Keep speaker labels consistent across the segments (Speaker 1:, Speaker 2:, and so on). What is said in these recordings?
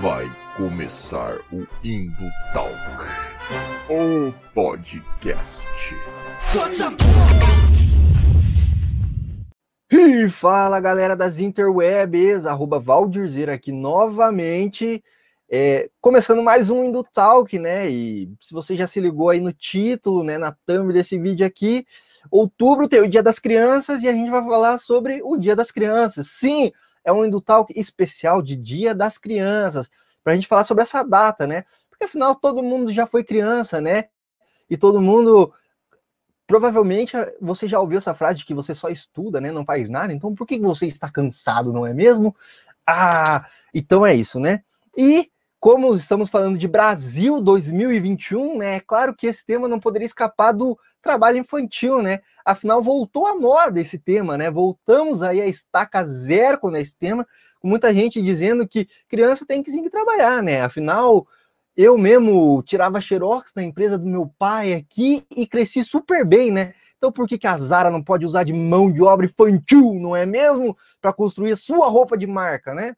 Speaker 1: Vai começar o Indo Talk, o podcast.
Speaker 2: E fala galera das interwebs, arroba Valdirzeira aqui novamente, é, começando mais um Indo Talk, né? E se você já se ligou aí no título, né, na thumb desse vídeo aqui, outubro tem o Dia das Crianças e a gente vai falar sobre o Dia das Crianças. Sim, é um Indutalk especial de Dia das Crianças, para a gente falar sobre essa data, né? Porque afinal todo mundo já foi criança, né? E todo mundo. Provavelmente você já ouviu essa frase de que você só estuda, né? Não faz nada, então por que você está cansado, não é mesmo? Ah, então é isso, né? E como estamos falando de Brasil 2021, né? É claro que esse tema não poderia escapar do trabalho infantil, né? Afinal, voltou à moda esse tema, né? Voltamos aí a estaca zero com esse tema, com muita gente dizendo que criança tem que sim trabalhar, né? Afinal, eu mesmo tirava xerox na empresa do meu pai aqui e cresci super bem, né? Então por que, que a Zara não pode usar de mão de obra infantil, não é mesmo? Para construir a sua roupa de marca, né?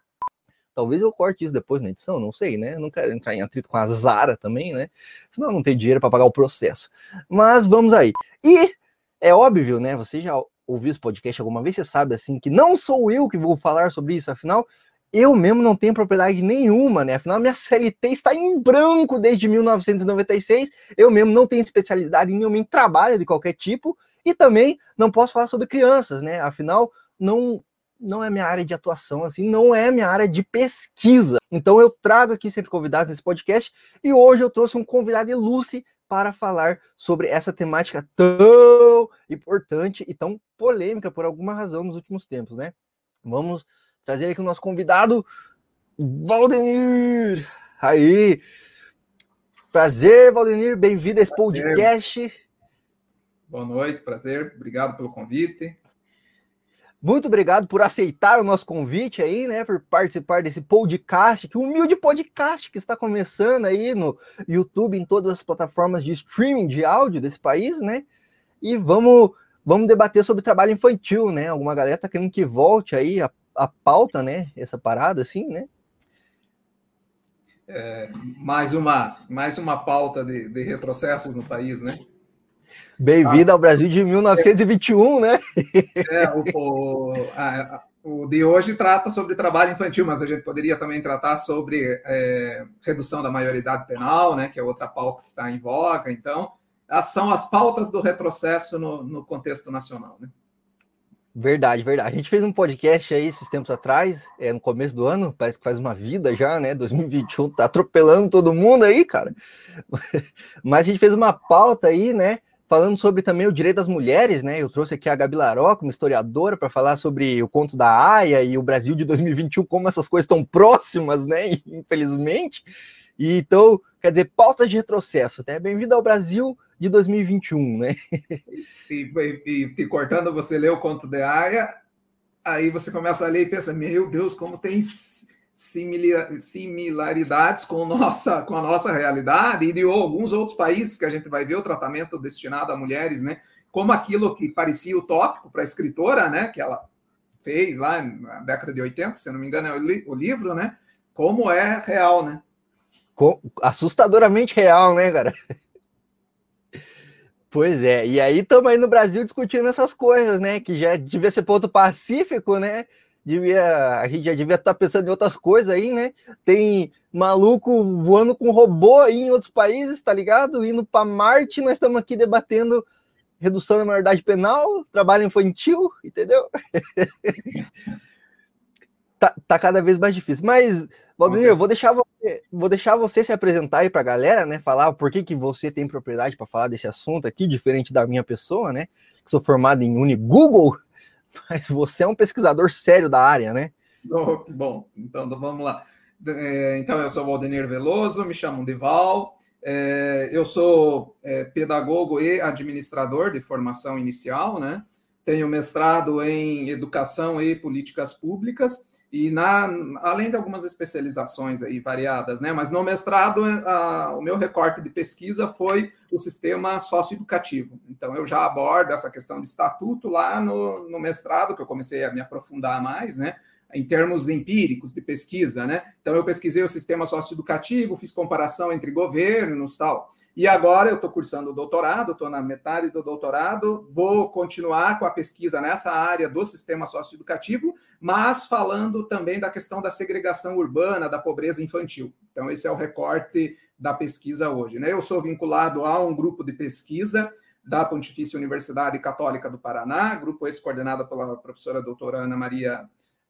Speaker 2: Talvez eu corte isso depois na edição, não sei, né? Eu não quero entrar em atrito com a Zara também, né? Afinal, não tem dinheiro para pagar o processo. Mas vamos aí. E é óbvio, né? Você já ouviu esse podcast alguma vez, você sabe assim que não sou eu que vou falar sobre isso, afinal, eu mesmo não tenho propriedade nenhuma, né? Afinal, minha CLT está em branco desde 1996. Eu mesmo não tenho especialidade em trabalho de qualquer tipo e também não posso falar sobre crianças, né? Afinal, não não é minha área de atuação, assim, não é minha área de pesquisa. Então eu trago aqui sempre convidados nesse podcast e hoje eu trouxe um convidado ilustre para falar sobre essa temática tão importante e tão polêmica por alguma razão nos últimos tempos, né? Vamos trazer aqui o nosso convidado, Valdenir. Aí, prazer, Valdenir, bem-vindo a esse podcast.
Speaker 3: Boa noite, prazer, obrigado pelo convite.
Speaker 2: Muito obrigado por aceitar o nosso convite aí, né? Por participar desse podcast, que humilde podcast que está começando aí no YouTube, em todas as plataformas de streaming de áudio desse país, né? E vamos, vamos debater sobre trabalho infantil, né? Alguma galera tá querendo que volte aí a, a pauta, né? Essa parada, assim, né?
Speaker 3: É, mais uma mais uma pauta de, de retrocessos no país, né?
Speaker 2: Bem-vindo ah, ao Brasil de 1921, né?
Speaker 3: É, o, o, a, o, de hoje trata sobre trabalho infantil, mas a gente poderia também tratar sobre é, redução da maioridade penal, né? Que é outra pauta que está em voga. Então, são as pautas do retrocesso no, no contexto nacional, né?
Speaker 2: Verdade, verdade. A gente fez um podcast aí esses tempos atrás, é, no começo do ano, parece que faz uma vida já, né? 2021 tá atropelando todo mundo aí, cara. Mas a gente fez uma pauta aí, né? Falando sobre também o direito das mulheres, né? Eu trouxe aqui a Gabi Laró, como historiadora, para falar sobre o conto da Aya e o Brasil de 2021, como essas coisas estão próximas, né? Infelizmente. E, então, quer dizer, pautas de retrocesso, né? Bem-vindo ao Brasil de 2021, né?
Speaker 3: E, e, e, cortando, você lê o conto da Aya, aí você começa a ler e pensa, meu Deus, como tem similaridades com, nossa, com a nossa realidade e de alguns outros países que a gente vai ver o tratamento destinado a mulheres, né? Como aquilo que parecia utópico para a escritora, né? Que ela fez lá na década de 80, se não me engano, é o, li o livro, né? Como é real, né?
Speaker 2: Assustadoramente real, né, cara? Pois é, e aí estamos aí no Brasil discutindo essas coisas, né? Que já devia ser ponto pacífico, né? Devia, a gente já devia estar tá pensando em outras coisas aí, né? Tem maluco voando com robô aí em outros países, tá ligado? Indo para Marte, nós estamos aqui debatendo redução da maioridade penal, trabalho infantil, entendeu? tá, tá, cada vez mais difícil. Mas, Valdemir, eu vou deixar você, vou deixar você se apresentar aí para a galera, né? Falar por que, que você tem propriedade para falar desse assunto aqui, diferente da minha pessoa, né? Que sou formado em Unigoogle, mas você é um pesquisador sério da área, né?
Speaker 3: Oh, bom, então vamos lá. É, então, eu sou o Valdenir Veloso, me chamo Deval, é, eu sou é, pedagogo e administrador de formação inicial, né? Tenho mestrado em educação e políticas públicas e na, além de algumas especializações aí variadas, né? Mas no mestrado, a, o meu recorte de pesquisa foi o sistema socioeducativo. Então, eu já abordo essa questão de estatuto lá no, no mestrado, que eu comecei a me aprofundar mais, né? em termos empíricos de pesquisa, né? Então eu pesquisei o sistema socioeducativo, fiz comparação entre governos tal. E agora eu estou cursando o doutorado, estou na metade do doutorado, vou continuar com a pesquisa nessa área do sistema socioeducativo, mas falando também da questão da segregação urbana, da pobreza infantil. Então, esse é o recorte da pesquisa hoje. Né? Eu sou vinculado a um grupo de pesquisa da Pontifícia Universidade Católica do Paraná, grupo esse coordenado pela professora doutora Ana Maria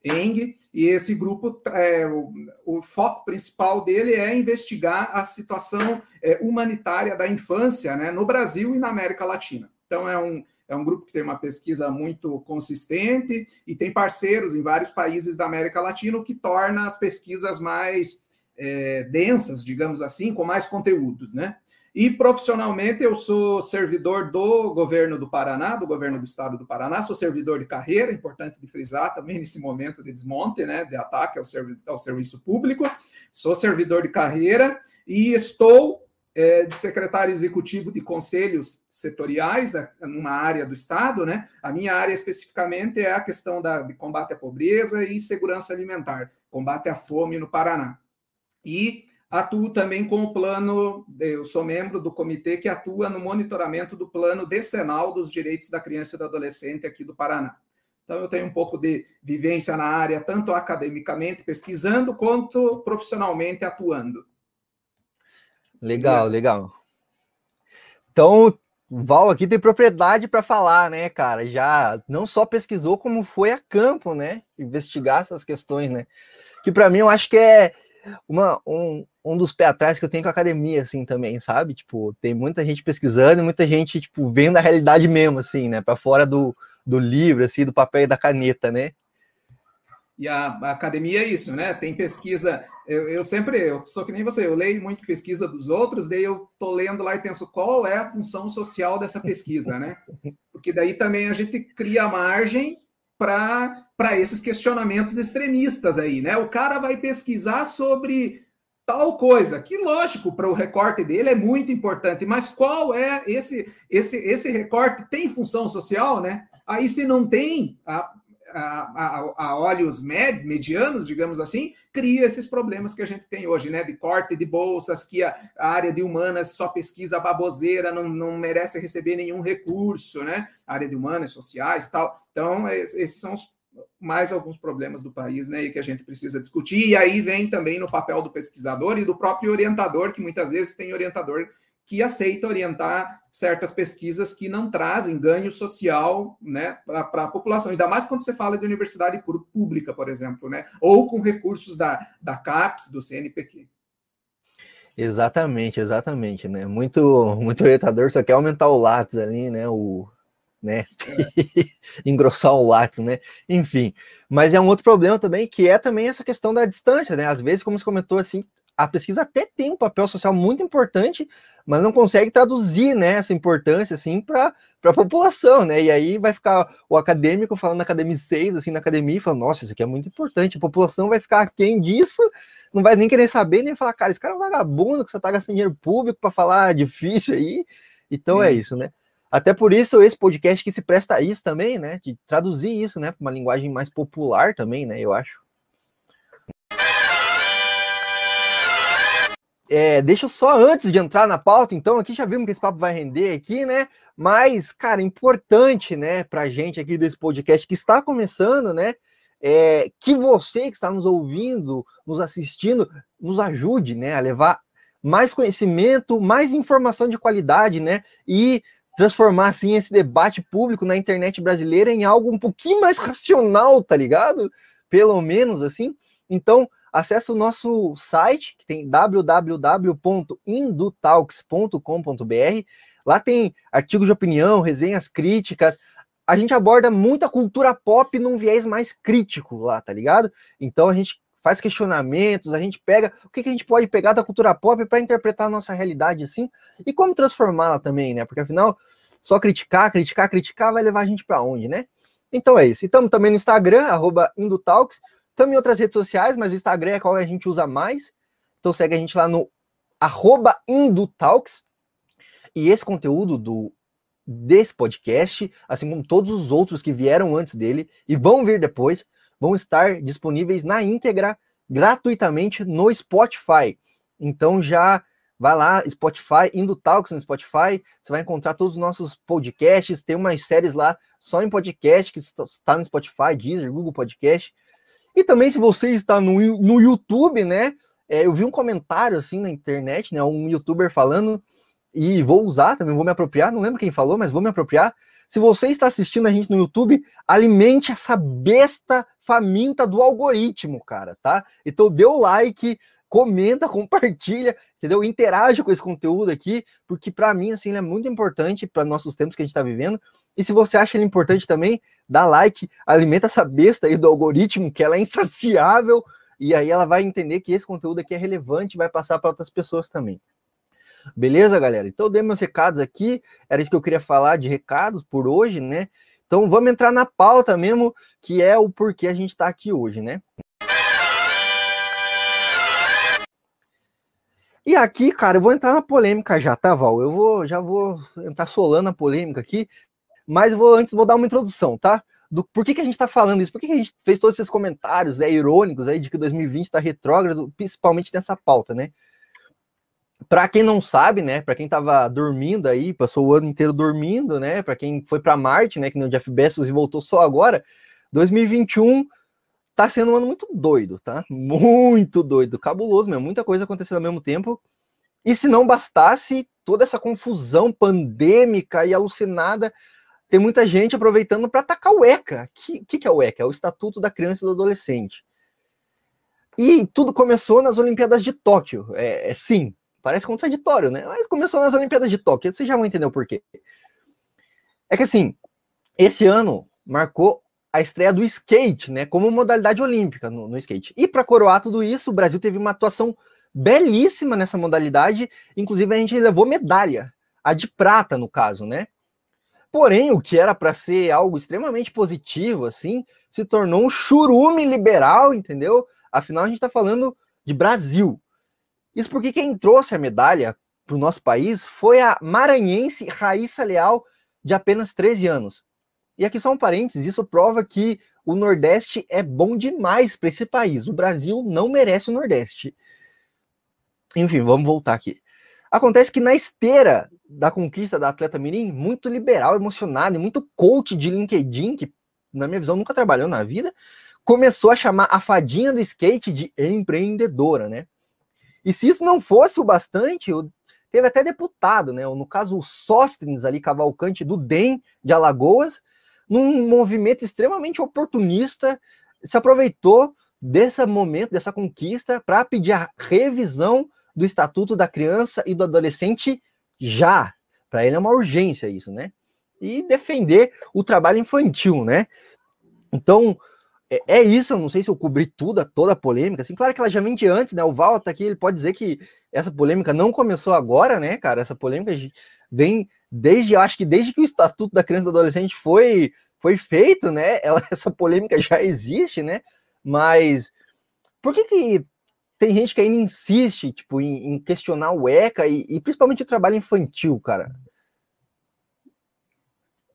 Speaker 3: Eng, e esse grupo, é, o, o, foco principal dele é investigar a situação é, humanitária da infância né, no Brasil e na América Latina. Então, é um, é um grupo que tem uma pesquisa muito consistente e tem parceiros em vários países da América Latina, o que torna as pesquisas mais é, densas, digamos assim, com mais conteúdos, né? E profissionalmente eu sou servidor do governo do Paraná, do governo do estado do Paraná, sou servidor de carreira, importante de frisar também nesse momento de desmonte, né, de ataque ao, servi ao serviço público. Sou servidor de carreira e estou é, de secretário executivo de conselhos setoriais numa área do estado, né? A minha área especificamente é a questão da, de combate à pobreza e segurança alimentar, combate à fome no Paraná. E Atuo também com o plano, eu sou membro do comitê que atua no monitoramento do plano decenal dos direitos da criança e do adolescente aqui do Paraná. Então, eu tenho um pouco de vivência na área, tanto academicamente, pesquisando, quanto profissionalmente atuando.
Speaker 2: Legal, legal. Então, o Val aqui tem propriedade para falar, né, cara? Já não só pesquisou, como foi a campo, né? Investigar essas questões, né? Que para mim eu acho que é uma, um, um dos pés atrás que eu tenho com a academia, assim, também, sabe? Tipo, tem muita gente pesquisando e muita gente, tipo, vendo a realidade mesmo, assim, né? Para fora do, do livro, assim, do papel e da caneta, né?
Speaker 3: E a, a academia é isso, né? Tem pesquisa. Eu, eu, sempre, eu sou que nem você, eu leio muito pesquisa dos outros, daí eu tô lendo lá e penso qual é a função social dessa pesquisa, né? Porque daí também a gente cria margem para esses questionamentos extremistas aí, né? O cara vai pesquisar sobre tal coisa, que lógico, para o recorte dele é muito importante, mas qual é esse esse esse recorte tem função social, né? Aí se não tem a, a, a, olhos med, medianos, digamos assim, cria esses problemas que a gente tem hoje, né? De corte de bolsas, que a, a área de humanas só pesquisa baboseira, não, não merece receber nenhum recurso, né? A área de humanas, sociais tal. Então, esses são os mais alguns problemas do país, né, e que a gente precisa discutir. E aí vem também no papel do pesquisador e do próprio orientador, que muitas vezes tem orientador que aceita orientar certas pesquisas que não trazem ganho social né, para a população, ainda mais quando você fala de universidade pública, por exemplo, né, ou com recursos da, da CAPES, do CNPq.
Speaker 2: Exatamente, exatamente, né? Muito, muito orientador só quer aumentar o látis ali, né? O, né? Engrossar o látis, né? Enfim, mas é um outro problema também, que é também essa questão da distância, né? Às vezes, como você comentou assim, a pesquisa até tem um papel social muito importante, mas não consegue traduzir né, essa importância assim para a população, né? E aí vai ficar o acadêmico falando na academia 6, assim, na academia, e falando, nossa, isso aqui é muito importante, a população vai ficar quem disso, não vai nem querer saber, nem falar, cara, esse cara é um vagabundo que você está gastando dinheiro público para falar difícil aí. Então é Sim. é isso, né? Até por isso, esse podcast que se presta a isso também, né? De traduzir isso, né? Para uma linguagem mais popular também, né? Eu acho. É, deixa eu só antes de entrar na pauta, então, aqui já vimos que esse papo vai render aqui, né? Mas, cara, importante, né, pra gente aqui desse podcast que está começando, né? É, que você que está nos ouvindo, nos assistindo, nos ajude, né, a levar mais conhecimento, mais informação de qualidade, né? E transformar assim esse debate público na internet brasileira em algo um pouquinho mais racional, tá ligado? Pelo menos assim. Então, acesse o nosso site, que tem www.indutalks.com.br. Lá tem artigos de opinião, resenhas críticas. A gente aborda muita cultura pop num viés mais crítico lá, tá ligado? Então a gente faz questionamentos, a gente pega o que, que a gente pode pegar da cultura pop para interpretar a nossa realidade assim e como transformá-la também, né? Porque afinal, só criticar, criticar, criticar vai levar a gente para onde, né? Então é isso. Estamos também no Instagram, arroba Indutalks. Estamos em outras redes sociais, mas o Instagram é qual a gente usa mais. Então segue a gente lá no arroba Indutalks. E esse conteúdo do desse podcast, assim como todos os outros que vieram antes dele e vão vir depois, vão estar disponíveis na íntegra gratuitamente no Spotify. Então já vai lá, Spotify, indo Talks no Spotify, você vai encontrar todos os nossos podcasts, tem umas séries lá só em podcast que está no Spotify, Deezer, Google Podcast. E também se você está no, no YouTube, né? É, eu vi um comentário assim na internet, né? Um youtuber falando, e vou usar também, vou me apropriar, não lembro quem falou, mas vou me apropriar. Se você está assistindo a gente no YouTube, alimente essa besta faminta do algoritmo, cara, tá? Então dê o like, comenta, compartilha, entendeu? Interage com esse conteúdo aqui, porque para mim assim ele é muito importante para nossos tempos que a gente está vivendo. E se você acha ele importante também, dá like, alimenta essa besta aí do algoritmo, que ela é insaciável, e aí ela vai entender que esse conteúdo aqui é relevante e vai passar para outras pessoas também. Beleza, galera? Então, dei meus recados aqui. Era isso que eu queria falar de recados por hoje, né? Então, vamos entrar na pauta mesmo, que é o porquê a gente está aqui hoje, né? E aqui, cara, eu vou entrar na polêmica já, tá, Val? Eu vou, já vou entrar solando a polêmica aqui, mas vou antes vou dar uma introdução, tá? Do por que, que a gente está falando isso? Por que, que a gente fez todos esses comentários né, irônicos aí de que 2020 está retrógrado, principalmente nessa pauta, né? Para quem não sabe, né, para quem estava dormindo aí, passou o ano inteiro dormindo, né, para quem foi para Marte, né, que nem o Jeff Bezos e voltou só agora, 2021 tá sendo um ano muito doido, tá? Muito doido, cabuloso mesmo, muita coisa acontecendo ao mesmo tempo. E se não bastasse toda essa confusão pandêmica e alucinada, tem muita gente aproveitando para atacar o ECA. O que, que, que é o ECA? É o Estatuto da Criança e do Adolescente. E tudo começou nas Olimpíadas de Tóquio. É, é sim, Parece contraditório, né? Mas começou nas Olimpíadas de Tóquio, vocês já vão entender o porquê. É que assim, esse ano marcou a estreia do skate, né, como modalidade olímpica no, no skate. E para coroar tudo isso, o Brasil teve uma atuação belíssima nessa modalidade, inclusive a gente levou medalha, a de prata no caso, né? Porém, o que era para ser algo extremamente positivo, assim, se tornou um churume liberal, entendeu? Afinal, a gente está falando de Brasil. Isso porque quem trouxe a medalha para o nosso país foi a maranhense Raíssa Leal, de apenas 13 anos. E aqui só um parênteses, isso prova que o Nordeste é bom demais para esse país. O Brasil não merece o Nordeste. Enfim, vamos voltar aqui. Acontece que na esteira da conquista da atleta Mirim, muito liberal, emocionado e muito coach de LinkedIn, que na minha visão nunca trabalhou na vida, começou a chamar a fadinha do skate de empreendedora, né? E se isso não fosse o bastante, teve até deputado, né? No caso, o Sóstenes ali, Cavalcante do DEM de Alagoas, num movimento extremamente oportunista, se aproveitou desse momento, dessa conquista, para pedir a revisão do Estatuto da Criança e do Adolescente já. Para ele é uma urgência isso, né? E defender o trabalho infantil, né? Então, é, é, isso, eu não sei se eu cobri tudo, toda a polêmica. Assim, claro que ela já vem de antes, né? O Val tá aqui, ele pode dizer que essa polêmica não começou agora, né, cara? Essa polêmica vem desde, acho que desde que o Estatuto da Criança e do Adolescente foi, foi feito, né? Ela, essa polêmica já existe, né? Mas por que que tem gente que ainda insiste, tipo, em, em questionar o ECA e, e principalmente o trabalho infantil, cara?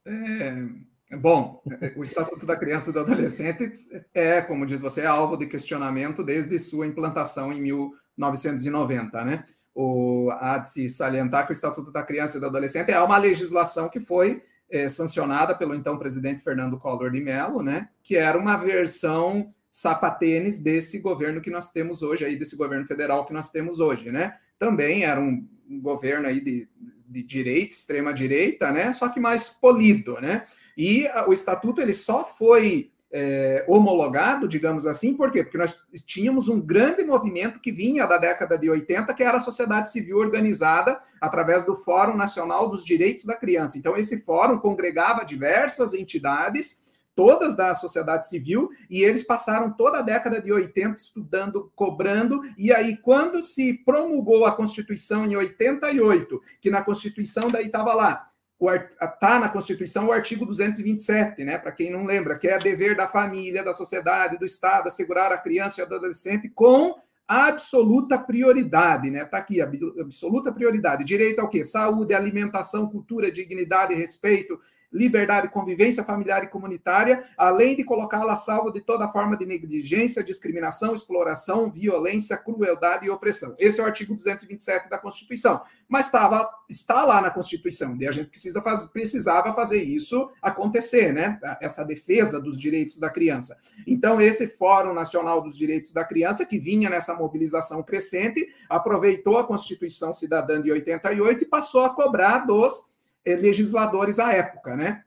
Speaker 3: É Bom, o Estatuto da Criança e do Adolescente é, como diz você, alvo de questionamento desde sua implantação em 1990, né? O, há de se salientar que o Estatuto da Criança e do Adolescente é uma legislação que foi é, sancionada pelo então presidente Fernando Collor de Mello, né? Que era uma versão sapatênis desse governo que nós temos hoje, aí desse governo federal que nós temos hoje, né? Também era um, um governo aí de, de direita, extrema direita, né? Só que mais polido, né? E o estatuto ele só foi é, homologado, digamos assim, por quê? Porque nós tínhamos um grande movimento que vinha da década de 80, que era a sociedade civil organizada através do Fórum Nacional dos Direitos da Criança. Então, esse fórum congregava diversas entidades, todas da sociedade civil, e eles passaram toda a década de 80 estudando, cobrando, e aí, quando se promulgou a Constituição em 88, que na Constituição daí estava lá está na Constituição o artigo 227, né? Para quem não lembra, que é dever da família, da sociedade, do Estado, assegurar a criança e adolescente com absoluta prioridade, né? Está aqui, absoluta prioridade. Direito ao quê? Saúde, alimentação, cultura, dignidade, respeito, liberdade, convivência familiar e comunitária, além de colocá-la salvo de toda forma de negligência, discriminação, exploração, violência, crueldade e opressão. Esse é o artigo 227 da Constituição. Mas estava, está lá na Constituição, e a gente precisa faz, precisava fazer isso acontecer, né? Essa defesa dos direitos da criança. Então, esse Fórum Nacional dos Direitos da Criança, que vinha nessa mobilização crescente, aproveitou a Constituição Cidadã de 88 e passou a cobrar dos legisladores à época, né?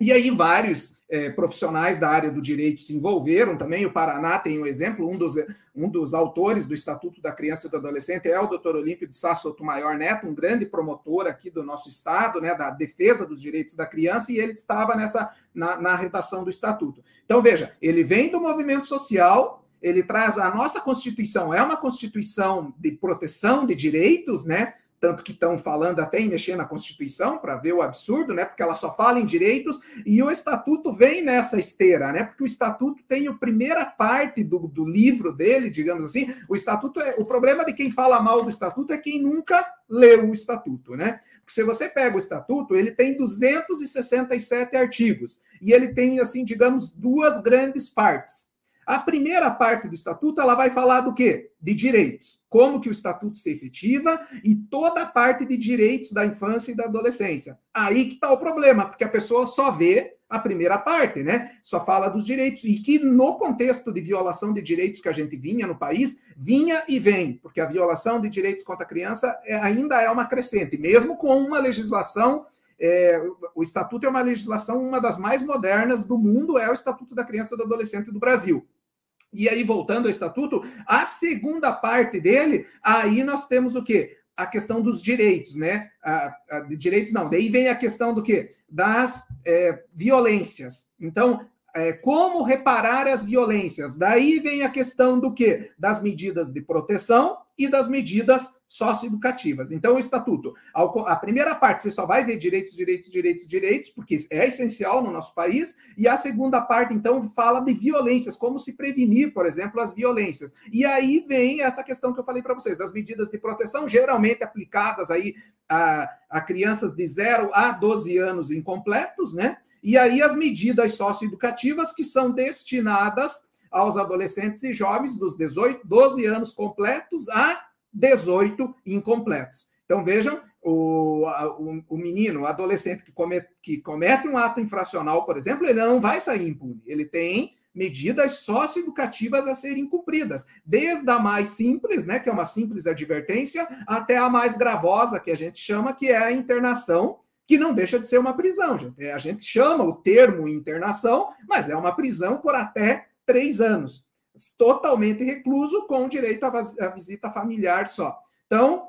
Speaker 3: E aí vários eh, profissionais da área do direito se envolveram também. O Paraná tem um exemplo, um dos, um dos autores do Estatuto da Criança e do Adolescente é o doutor Olímpio de Sá Sotomayor Neto, um grande promotor aqui do nosso estado, né, da defesa dos direitos da criança, e ele estava nessa na, na redação do Estatuto. Então, veja, ele vem do movimento social, ele traz a nossa Constituição, é uma Constituição de proteção de direitos, né? Tanto que estão falando até em mexer na Constituição para ver o absurdo, né? Porque ela só fala em direitos e o Estatuto vem nessa esteira, né? Porque o Estatuto tem a primeira parte do, do livro dele, digamos assim. O Estatuto é o problema de quem fala mal do Estatuto é quem nunca leu o Estatuto, né? Porque se você pega o Estatuto, ele tem 267 artigos e ele tem assim, digamos, duas grandes partes. A primeira parte do estatuto, ela vai falar do quê? De direitos. Como que o estatuto se efetiva e toda a parte de direitos da infância e da adolescência. Aí que está o problema, porque a pessoa só vê a primeira parte, né? Só fala dos direitos. E que no contexto de violação de direitos que a gente vinha no país, vinha e vem, porque a violação de direitos contra a criança é, ainda é uma crescente, mesmo com uma legislação é, o Estatuto é uma legislação, uma das mais modernas do mundo, é o Estatuto da Criança e do Adolescente do Brasil. E aí, voltando ao estatuto, a segunda parte dele, aí nós temos o quê? A questão dos direitos, né? A, a, direitos não, daí vem a questão do quê? Das é, violências. Então, é, como reparar as violências? Daí vem a questão do quê? Das medidas de proteção e das medidas socioeducativas. Então, o estatuto, a primeira parte, você só vai ver direitos, direitos, direitos, direitos, porque é essencial no nosso país, e a segunda parte, então, fala de violências, como se prevenir, por exemplo, as violências. E aí vem essa questão que eu falei para vocês, as medidas de proteção, geralmente aplicadas aí a, a crianças de 0 a 12 anos incompletos, né? E aí as medidas socioeducativas que são destinadas aos adolescentes e jovens dos 18, 12 anos completos a 18 incompletos. Então, vejam, o, o, o menino, o adolescente que comete, que comete um ato infracional, por exemplo, ele não vai sair impune. Ele tem medidas socioeducativas a serem cumpridas, desde a mais simples, né, que é uma simples advertência, até a mais gravosa, que a gente chama, que é a internação, que não deixa de ser uma prisão, gente. É, a gente chama o termo internação, mas é uma prisão por até três anos, totalmente recluso, com direito à visita familiar só. Então,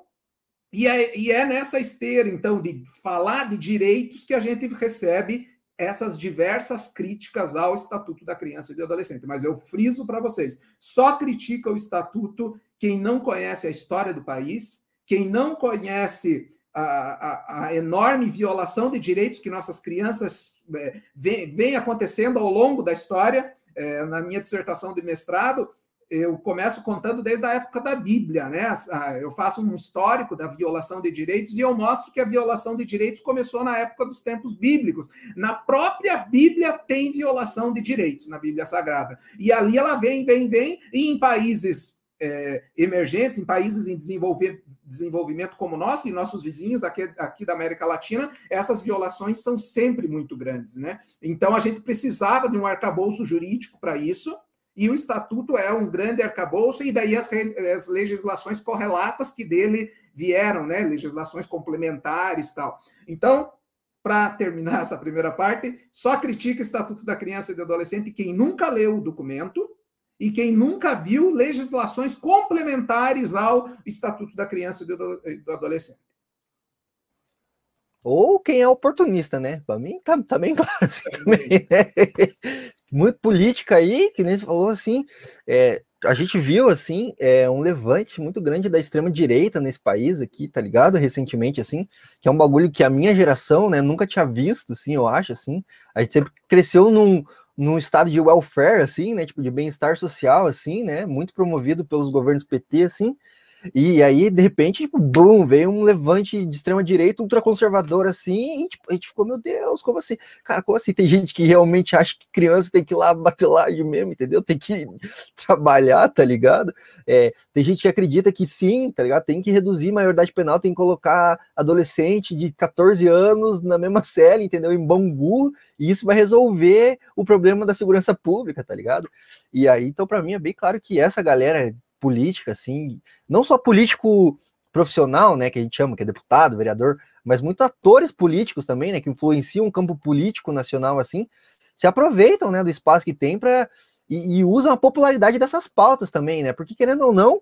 Speaker 3: e é, e é nessa esteira, então, de falar de direitos que a gente recebe essas diversas críticas ao Estatuto da Criança e do Adolescente. Mas eu friso para vocês: só critica o Estatuto quem não conhece a história do país, quem não conhece a, a, a enorme violação de direitos que nossas crianças é, vem, vem acontecendo ao longo da história é, na minha dissertação de mestrado, eu começo contando desde a época da Bíblia, né? Eu faço um histórico da violação de direitos e eu mostro que a violação de direitos começou na época dos tempos bíblicos. Na própria Bíblia tem violação de direitos, na Bíblia Sagrada. E ali ela vem, vem, vem, e em países é, emergentes, em países em desenvolver, desenvolvimento como nós e nossos vizinhos aqui, aqui da América Latina, essas violações são sempre muito grandes, né? Então a gente precisava de um arcabouço jurídico para isso, e o estatuto é um grande arcabouço, e daí as, as legislações correlatas que dele vieram, né? Legislações complementares tal. Então, para terminar essa primeira parte, só critica o Estatuto da Criança e do Adolescente quem nunca leu o documento, e quem nunca viu legislações complementares ao Estatuto da Criança e do Adolescente.
Speaker 2: Ou quem é oportunista, né? Para mim tá, tá bem claro assim, também, né? Muito política aí, que nem você falou assim. É, a gente viu assim é, um levante muito grande da extrema direita nesse país aqui, tá ligado? Recentemente, assim, que é um bagulho que a minha geração, né, nunca tinha visto, assim, eu acho, assim. A gente sempre cresceu num, num estado de welfare, assim, né? Tipo, de bem-estar social, assim, né? Muito promovido pelos governos PT, assim. E aí, de repente, tipo, boom, veio um levante de extrema direita, ultraconservador, assim, e tipo, a gente ficou, meu Deus, como assim? Cara, como assim? Tem gente que realmente acha que criança tem que ir lá bater laje mesmo, entendeu? Tem que trabalhar, tá ligado? É, tem gente que acredita que sim, tá ligado? Tem que reduzir a maioridade penal, tem que colocar adolescente de 14 anos na mesma cela, entendeu? Em Bangu, e isso vai resolver o problema da segurança pública, tá ligado? E aí, então, para mim, é bem claro que essa galera política, assim, não só político profissional, né, que a gente chama, que é deputado, vereador, mas muitos atores políticos também, né, que influenciam o campo político nacional, assim, se aproveitam, né, do espaço que tem para e, e, usam a popularidade dessas pautas também, né, porque querendo ou não,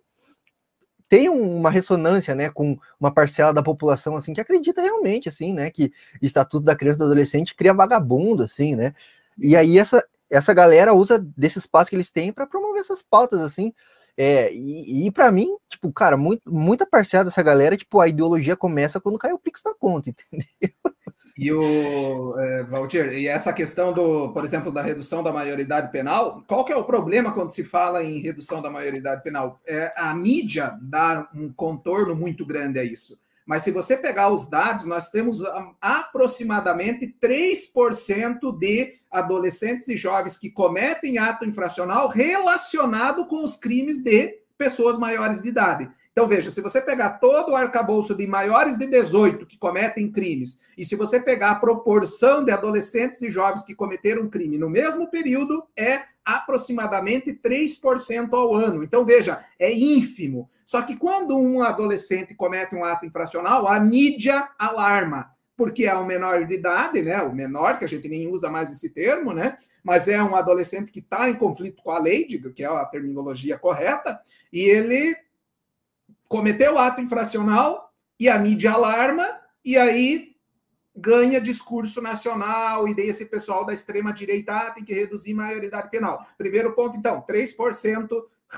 Speaker 2: tem uma ressonância, né, com uma parcela da população, assim, que acredita realmente, assim, né, que Estatuto da Criança e do Adolescente cria vagabundo, assim, né, e aí essa, essa galera usa desse espaço que eles têm para promover essas pautas, assim, é, e, e para mim, tipo, cara, muito, muita parcela dessa galera, tipo, a ideologia começa quando cai o Pix na conta, entendeu?
Speaker 3: E o é, Valdir, e essa questão do, por exemplo, da redução da maioridade penal, qual que é o problema quando se fala em redução da maioridade penal? É, a mídia dá um contorno muito grande a isso. Mas se você pegar os dados, nós temos aproximadamente 3% de adolescentes e jovens que cometem ato infracional relacionado com os crimes de pessoas maiores de idade. Então, veja, se você pegar todo o arcabouço de maiores de 18 que cometem crimes, e se você pegar a proporção de adolescentes e jovens que cometeram crime no mesmo período, é aproximadamente 3% ao ano. Então, veja, é ínfimo. Só que quando um adolescente comete um ato infracional, a mídia alarma, porque é um menor de idade, né? O menor, que a gente nem usa mais esse termo, né? Mas é um adolescente que está em conflito com a lei, que é a terminologia correta, e ele cometeu ato infracional e a mídia alarma, e aí ganha discurso nacional, e daí esse pessoal da extrema-direita ah, tem que reduzir maioridade penal. Primeiro ponto, então, 3%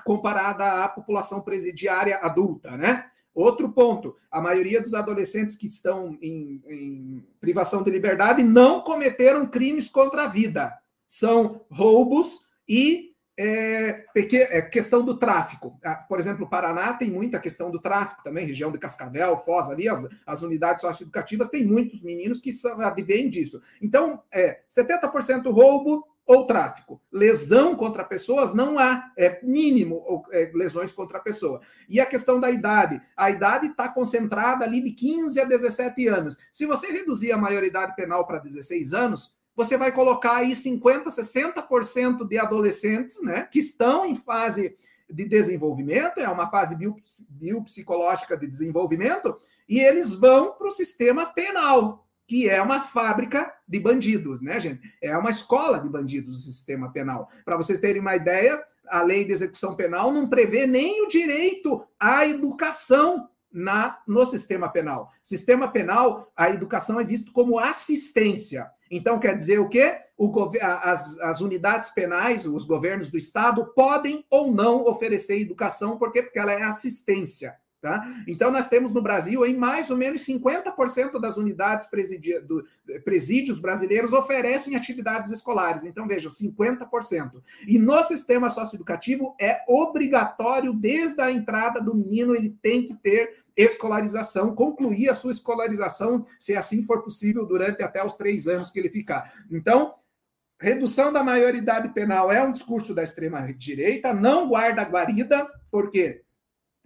Speaker 3: comparada à população presidiária adulta, né? Outro ponto, a maioria dos adolescentes que estão em, em privação de liberdade não cometeram crimes contra a vida. São roubos e é, é, questão do tráfico. Ah, por exemplo, o Paraná tem muita questão do tráfico também, região de Cascavel, Foz, ali, as, as unidades socioeducativas, tem muitos meninos que são, advêm disso. Então, é 70% roubo ou tráfico. Lesão contra pessoas não há, é mínimo é, lesões contra a pessoa. E a questão da idade, a idade está concentrada ali de 15 a 17 anos. Se você reduzir a maioridade penal para 16 anos, você vai colocar aí 50%, 60% de adolescentes né, que estão em fase de desenvolvimento, é uma fase biopsicológica de desenvolvimento, e eles vão para o sistema penal, que é uma fábrica de bandidos, né, gente? É uma escola de bandidos o sistema penal. Para vocês terem uma ideia, a lei de execução penal não prevê nem o direito à educação na, no sistema penal. Sistema penal, a educação é visto como assistência. Então, quer dizer o quê? O, as, as, unidades penais, os governos do Estado, podem ou não oferecer educação, por quê? Porque ela é assistência. Tá? Então, nós temos no Brasil em mais ou menos 50% das unidades do, presídios brasileiros oferecem atividades escolares. Então, veja, 50%. E no sistema socioeducativo é obrigatório, desde a entrada do menino, ele tem que ter escolarização, concluir a sua escolarização, se assim for possível, durante até os três anos que ele ficar. Então, redução da maioridade penal é um discurso da extrema-direita, não guarda guarida, por quê?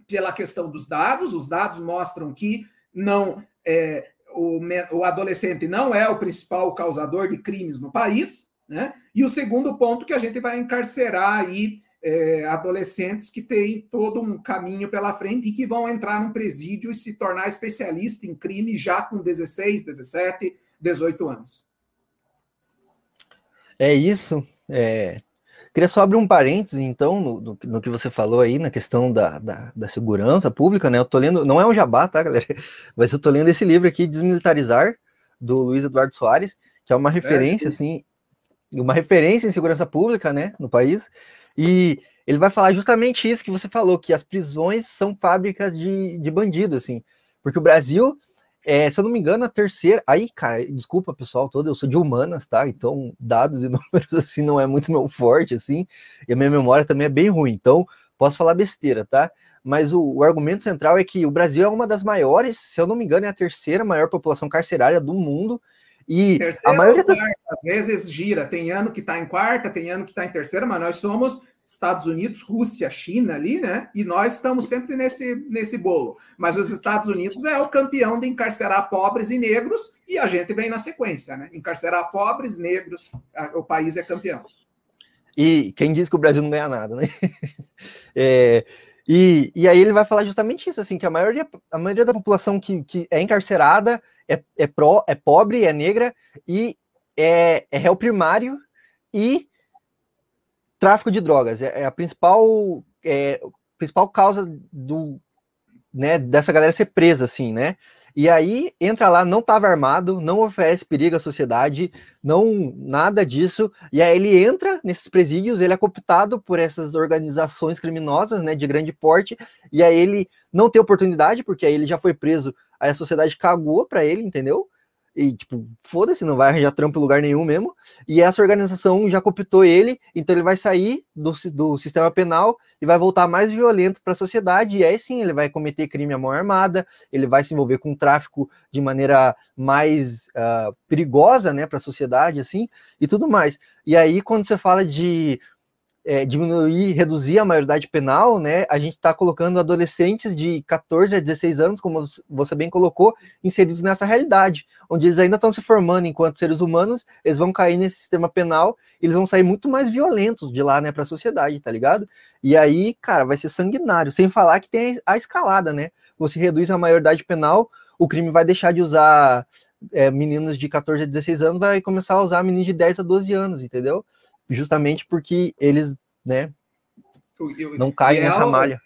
Speaker 3: Pela questão dos dados, os dados mostram que não é, o, o adolescente não é o principal causador de crimes no país, né? E o segundo ponto que a gente vai encarcerar aí é, adolescentes que têm todo um caminho pela frente e que vão entrar num presídio e se tornar especialista em crime já com 16, 17, 18 anos.
Speaker 2: É isso. É, Queria só abrir um parênteses, então, no, no, no, que você falou aí, na questão da, da, da, segurança pública, né? Eu tô lendo, não é um jabá, tá, galera? Mas eu tô lendo esse livro aqui, Desmilitarizar, do Luiz Eduardo Soares, que é uma referência, é, assim, uma referência em segurança pública, né, no país. E ele vai falar justamente isso que você falou, que as prisões são fábricas de, de bandido, assim. Porque o Brasil é, se eu não me engano, a terceira. Aí, cara, desculpa, pessoal, todo, eu sou de humanas, tá? Então, dados e números assim não é muito meu forte, assim, e a minha memória também é bem ruim. Então, Posso falar besteira, tá? Mas o, o, argumento central é que o Brasil é uma das maiores, se eu não me engano, é a terceira maior população carcerária do mundo. E
Speaker 3: terceira a maioria das. Às vezes gira, tem ano que está em quarta, tem ano que está em terceira, mas nós somos Estados Unidos, Rússia, China ali, né? E nós estamos sempre nesse, nesse bolo. Mas os Estados Unidos é o campeão de encarcerar pobres e negros, e a gente vem na sequência, né? Encarcerar pobres, negros, o país é campeão.
Speaker 2: E quem diz que o Brasil não ganha nada, né? É, e, e aí ele vai falar justamente isso, assim, que a maioria, a maioria da população que, que é encarcerada é, é, pró, é pobre, é negra e é, é réu primário e tráfico de drogas. É, é a principal, é, principal causa do, né, dessa galera ser presa, assim, né? E aí entra lá, não estava armado, não oferece perigo à sociedade, não nada disso. E aí ele entra nesses presídios, ele é cooptado por essas organizações criminosas, né, de grande porte. E aí ele não tem oportunidade, porque aí ele já foi preso, aí a sociedade cagou para ele, entendeu? E, tipo, foda-se, não vai arranjar trampo em lugar nenhum mesmo. E essa organização já cooptou ele, então ele vai sair do, do sistema penal e vai voltar mais violento para a sociedade. E aí sim ele vai cometer crime à mão armada, ele vai se envolver com tráfico de maneira mais uh, perigosa, né, para a sociedade, assim, e tudo mais. E aí, quando você fala de é, diminuir, reduzir a maioridade penal, né, a gente está colocando adolescentes de 14 a 16 anos, como você bem colocou, inseridos nessa realidade, onde eles ainda estão se formando enquanto seres humanos, eles vão cair nesse sistema penal, eles vão sair muito mais violentos de lá, né, para a sociedade, tá ligado? E aí, cara, vai ser sanguinário, sem falar que tem a escalada, né? Você reduz a maioridade penal, o crime vai deixar de usar é, meninos de 14 a 16 anos, vai começar a usar meninos de 10 a 12 anos, entendeu? Justamente porque eles, né, não caem nessa é malha.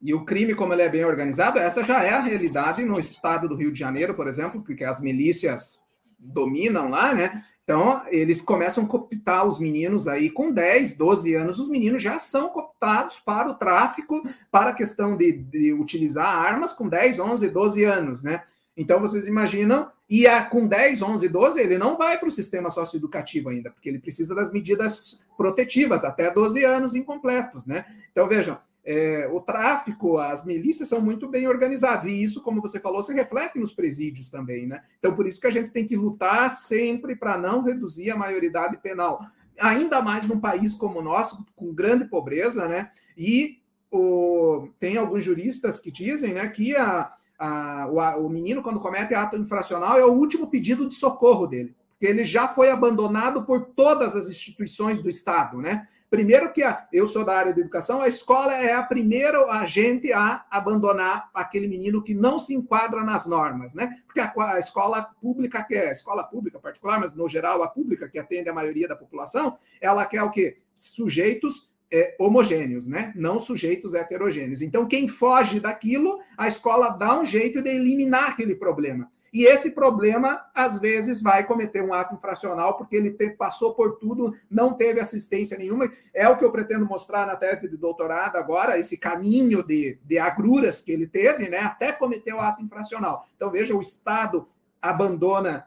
Speaker 3: E o crime, como ele é bem organizado, essa já é a realidade no estado do Rio de Janeiro, por exemplo, porque as milícias dominam lá, né? Então, eles começam a cooptar os meninos aí com 10, 12 anos. Os meninos já são cooptados para o tráfico, para a questão de, de utilizar armas com 10, 11, 12 anos, né? Então, vocês imaginam, e a, com 10, 11, 12, ele não vai para o sistema socioeducativo ainda, porque ele precisa das medidas protetivas, até 12 anos incompletos, né? Então, vejam, é, o tráfico, as milícias são muito bem organizadas, e isso, como você falou, se reflete nos presídios também, né? Então, por isso que a gente tem que lutar sempre para não reduzir a maioridade penal. Ainda mais num país como o nosso, com grande pobreza, né? E o, tem alguns juristas que dizem né, que a, a, o, o menino, quando comete ato infracional, é o último pedido de socorro dele, porque ele já foi abandonado por todas as instituições do Estado, né? Primeiro que a, eu sou da área da educação, a escola é a primeira agente a abandonar aquele menino que não se enquadra nas normas, né? Porque a, a escola pública quer, a escola pública particular, mas no geral a pública que atende a maioria da população, ela quer o quê? Sujeitos é, homogêneos, né? não sujeitos heterogêneos. Então, quem foge daquilo, a escola dá um jeito de eliminar aquele problema. E esse problema, às vezes, vai cometer um ato infracional, porque ele te, passou por tudo, não teve assistência nenhuma. É o que eu pretendo mostrar na tese de doutorado agora, esse caminho de, de agruras que ele teve, né, até cometer o ato infracional. Então, veja, o Estado abandona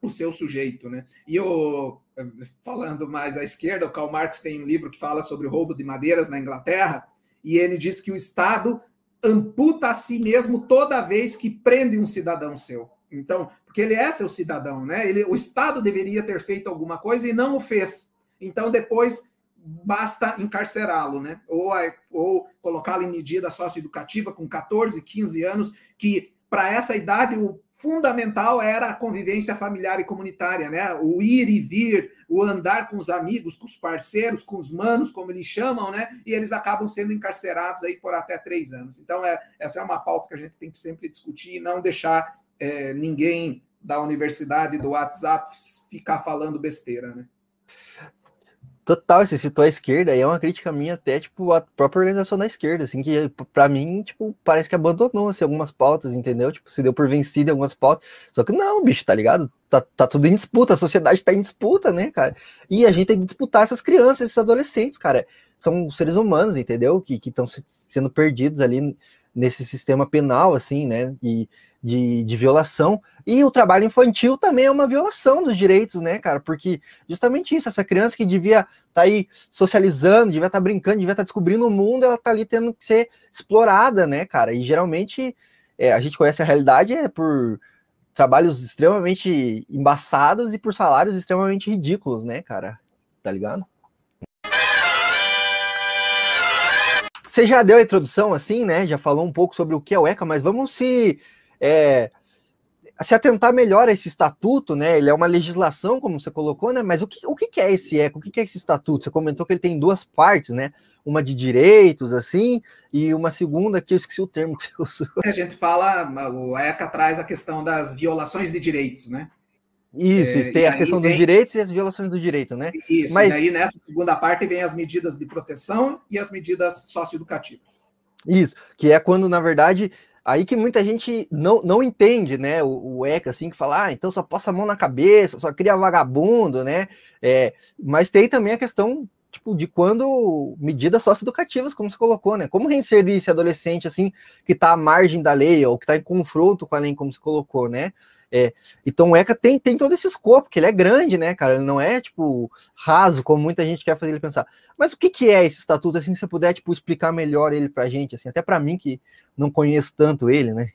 Speaker 3: o seu sujeito. Né? E o falando mais à esquerda, o Karl Marx tem um livro que fala sobre o roubo de madeiras na Inglaterra, e ele diz que o Estado amputa a si mesmo toda vez que prende um cidadão seu. Então, porque ele é seu cidadão, né? Ele, o Estado deveria ter feito alguma coisa e não o fez. Então, depois basta encarcerá-lo, né? Ou, ou colocá-lo em medida socioeducativa com 14, 15 anos, que para essa idade o fundamental era a convivência familiar e comunitária, né? O ir e vir, o andar com os amigos, com os parceiros, com os manos, como eles chamam, né? E eles acabam sendo encarcerados aí por até três anos. Então, é, essa é uma pauta que a gente tem que sempre discutir e não deixar é, ninguém da universidade, do WhatsApp, ficar falando besteira, né?
Speaker 2: Total, você citou a esquerda, e é uma crítica minha até, tipo, a própria organização da esquerda, assim, que para mim, tipo, parece que abandonou, assim, algumas pautas, entendeu? Tipo, se deu por vencido em algumas pautas, só que não, bicho, tá ligado? Tá, tá tudo em disputa, a sociedade tá em disputa, né, cara? E a gente tem que disputar essas crianças, esses adolescentes, cara, são seres humanos, entendeu? Que estão sendo perdidos ali nesse sistema penal, assim, né? E de, de violação. E o trabalho infantil também é uma violação dos direitos, né, cara? Porque justamente isso, essa criança que devia estar tá aí socializando, devia estar tá brincando, devia estar tá descobrindo o mundo, ela tá ali tendo que ser explorada, né, cara? E geralmente é, a gente conhece a realidade é por trabalhos extremamente embaçados e por salários extremamente ridículos, né, cara? Tá ligado? Você já deu a introdução, assim, né? Já falou um pouco sobre o que é o ECA, mas vamos se, é, se atentar melhor a esse estatuto, né? Ele é uma legislação, como você colocou, né? Mas o que, o que é esse ECA? O que é esse estatuto? Você comentou que ele tem duas partes, né? Uma de direitos, assim, e uma segunda que eu esqueci o termo que você usou.
Speaker 3: A gente fala, o ECA traz a questão das violações de direitos, né?
Speaker 2: Isso, é, tem a questão dos direitos e as violações do direito, né?
Speaker 3: Isso, Mas... e aí nessa segunda parte vem as medidas de proteção e as medidas socioeducativas.
Speaker 2: Isso, que é quando, na verdade, aí que muita gente não, não entende, né? O, o ECA, assim, que fala, ah, então só passa a mão na cabeça, só cria vagabundo, né? É, mas tem também a questão tipo, de quando medidas socioeducativas, como você colocou, né? Como reinserir esse adolescente, assim, que está à margem da lei, ou que está em confronto com a lei, como você colocou, né? É, então o ECA tem, tem todo esse escopo, que ele é grande, né, cara? Ele não é, tipo, raso, como muita gente quer fazer ele pensar. Mas o que, que é esse estatuto, assim, se você puder, tipo, explicar melhor ele pra gente, assim, até para mim que não conheço tanto ele, né?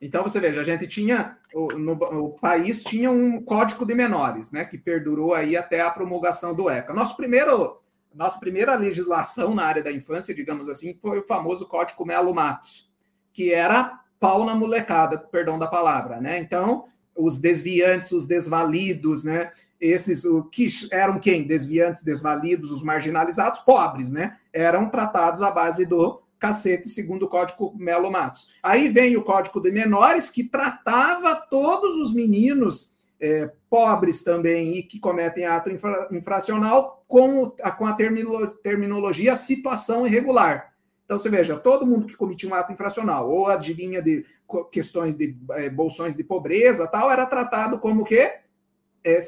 Speaker 3: Então você veja, a gente tinha no, o país tinha um código de menores, né, que perdurou aí até a promulgação do ECA. Nosso primeiro, nossa primeira legislação na área da infância, digamos assim, foi o famoso Código Melo Matos, que era pau na molecada, perdão da palavra, né? Então, os desviantes, os desvalidos, né? Esses o que eram quem? Desviantes, desvalidos, os marginalizados, pobres, né? Eram tratados à base do cacete, segundo o Código Melo Matos. Aí vem o Código de Menores, que tratava todos os meninos é, pobres também e que cometem ato infra, infracional com, a, com a terminologia situação irregular. Então, você veja, todo mundo que cometia um ato infracional ou adivinha de questões de é, bolsões de pobreza tal, era tratado como que é,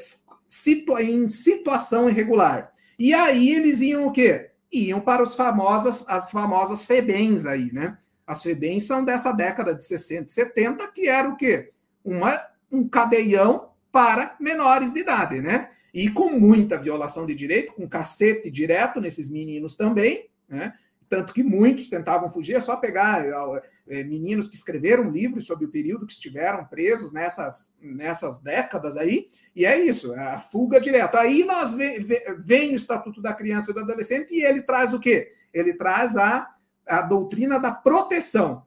Speaker 3: situa em situação irregular. E aí eles iam o quê? Iam para os famosas, as famosas FEBENs aí, né? As FEBENs são dessa década de 60 e 70, que era o quê? Uma, um cadeião para menores de idade, né? E com muita violação de direito, com cacete direto nesses meninos também, né? Tanto que muitos tentavam fugir, é só pegar é, meninos que escreveram livros sobre o período que estiveram presos nessas, nessas décadas aí, e é isso, é a fuga direta. Aí nós vem, vem o Estatuto da Criança e do Adolescente e ele traz o quê? Ele traz a, a doutrina da proteção.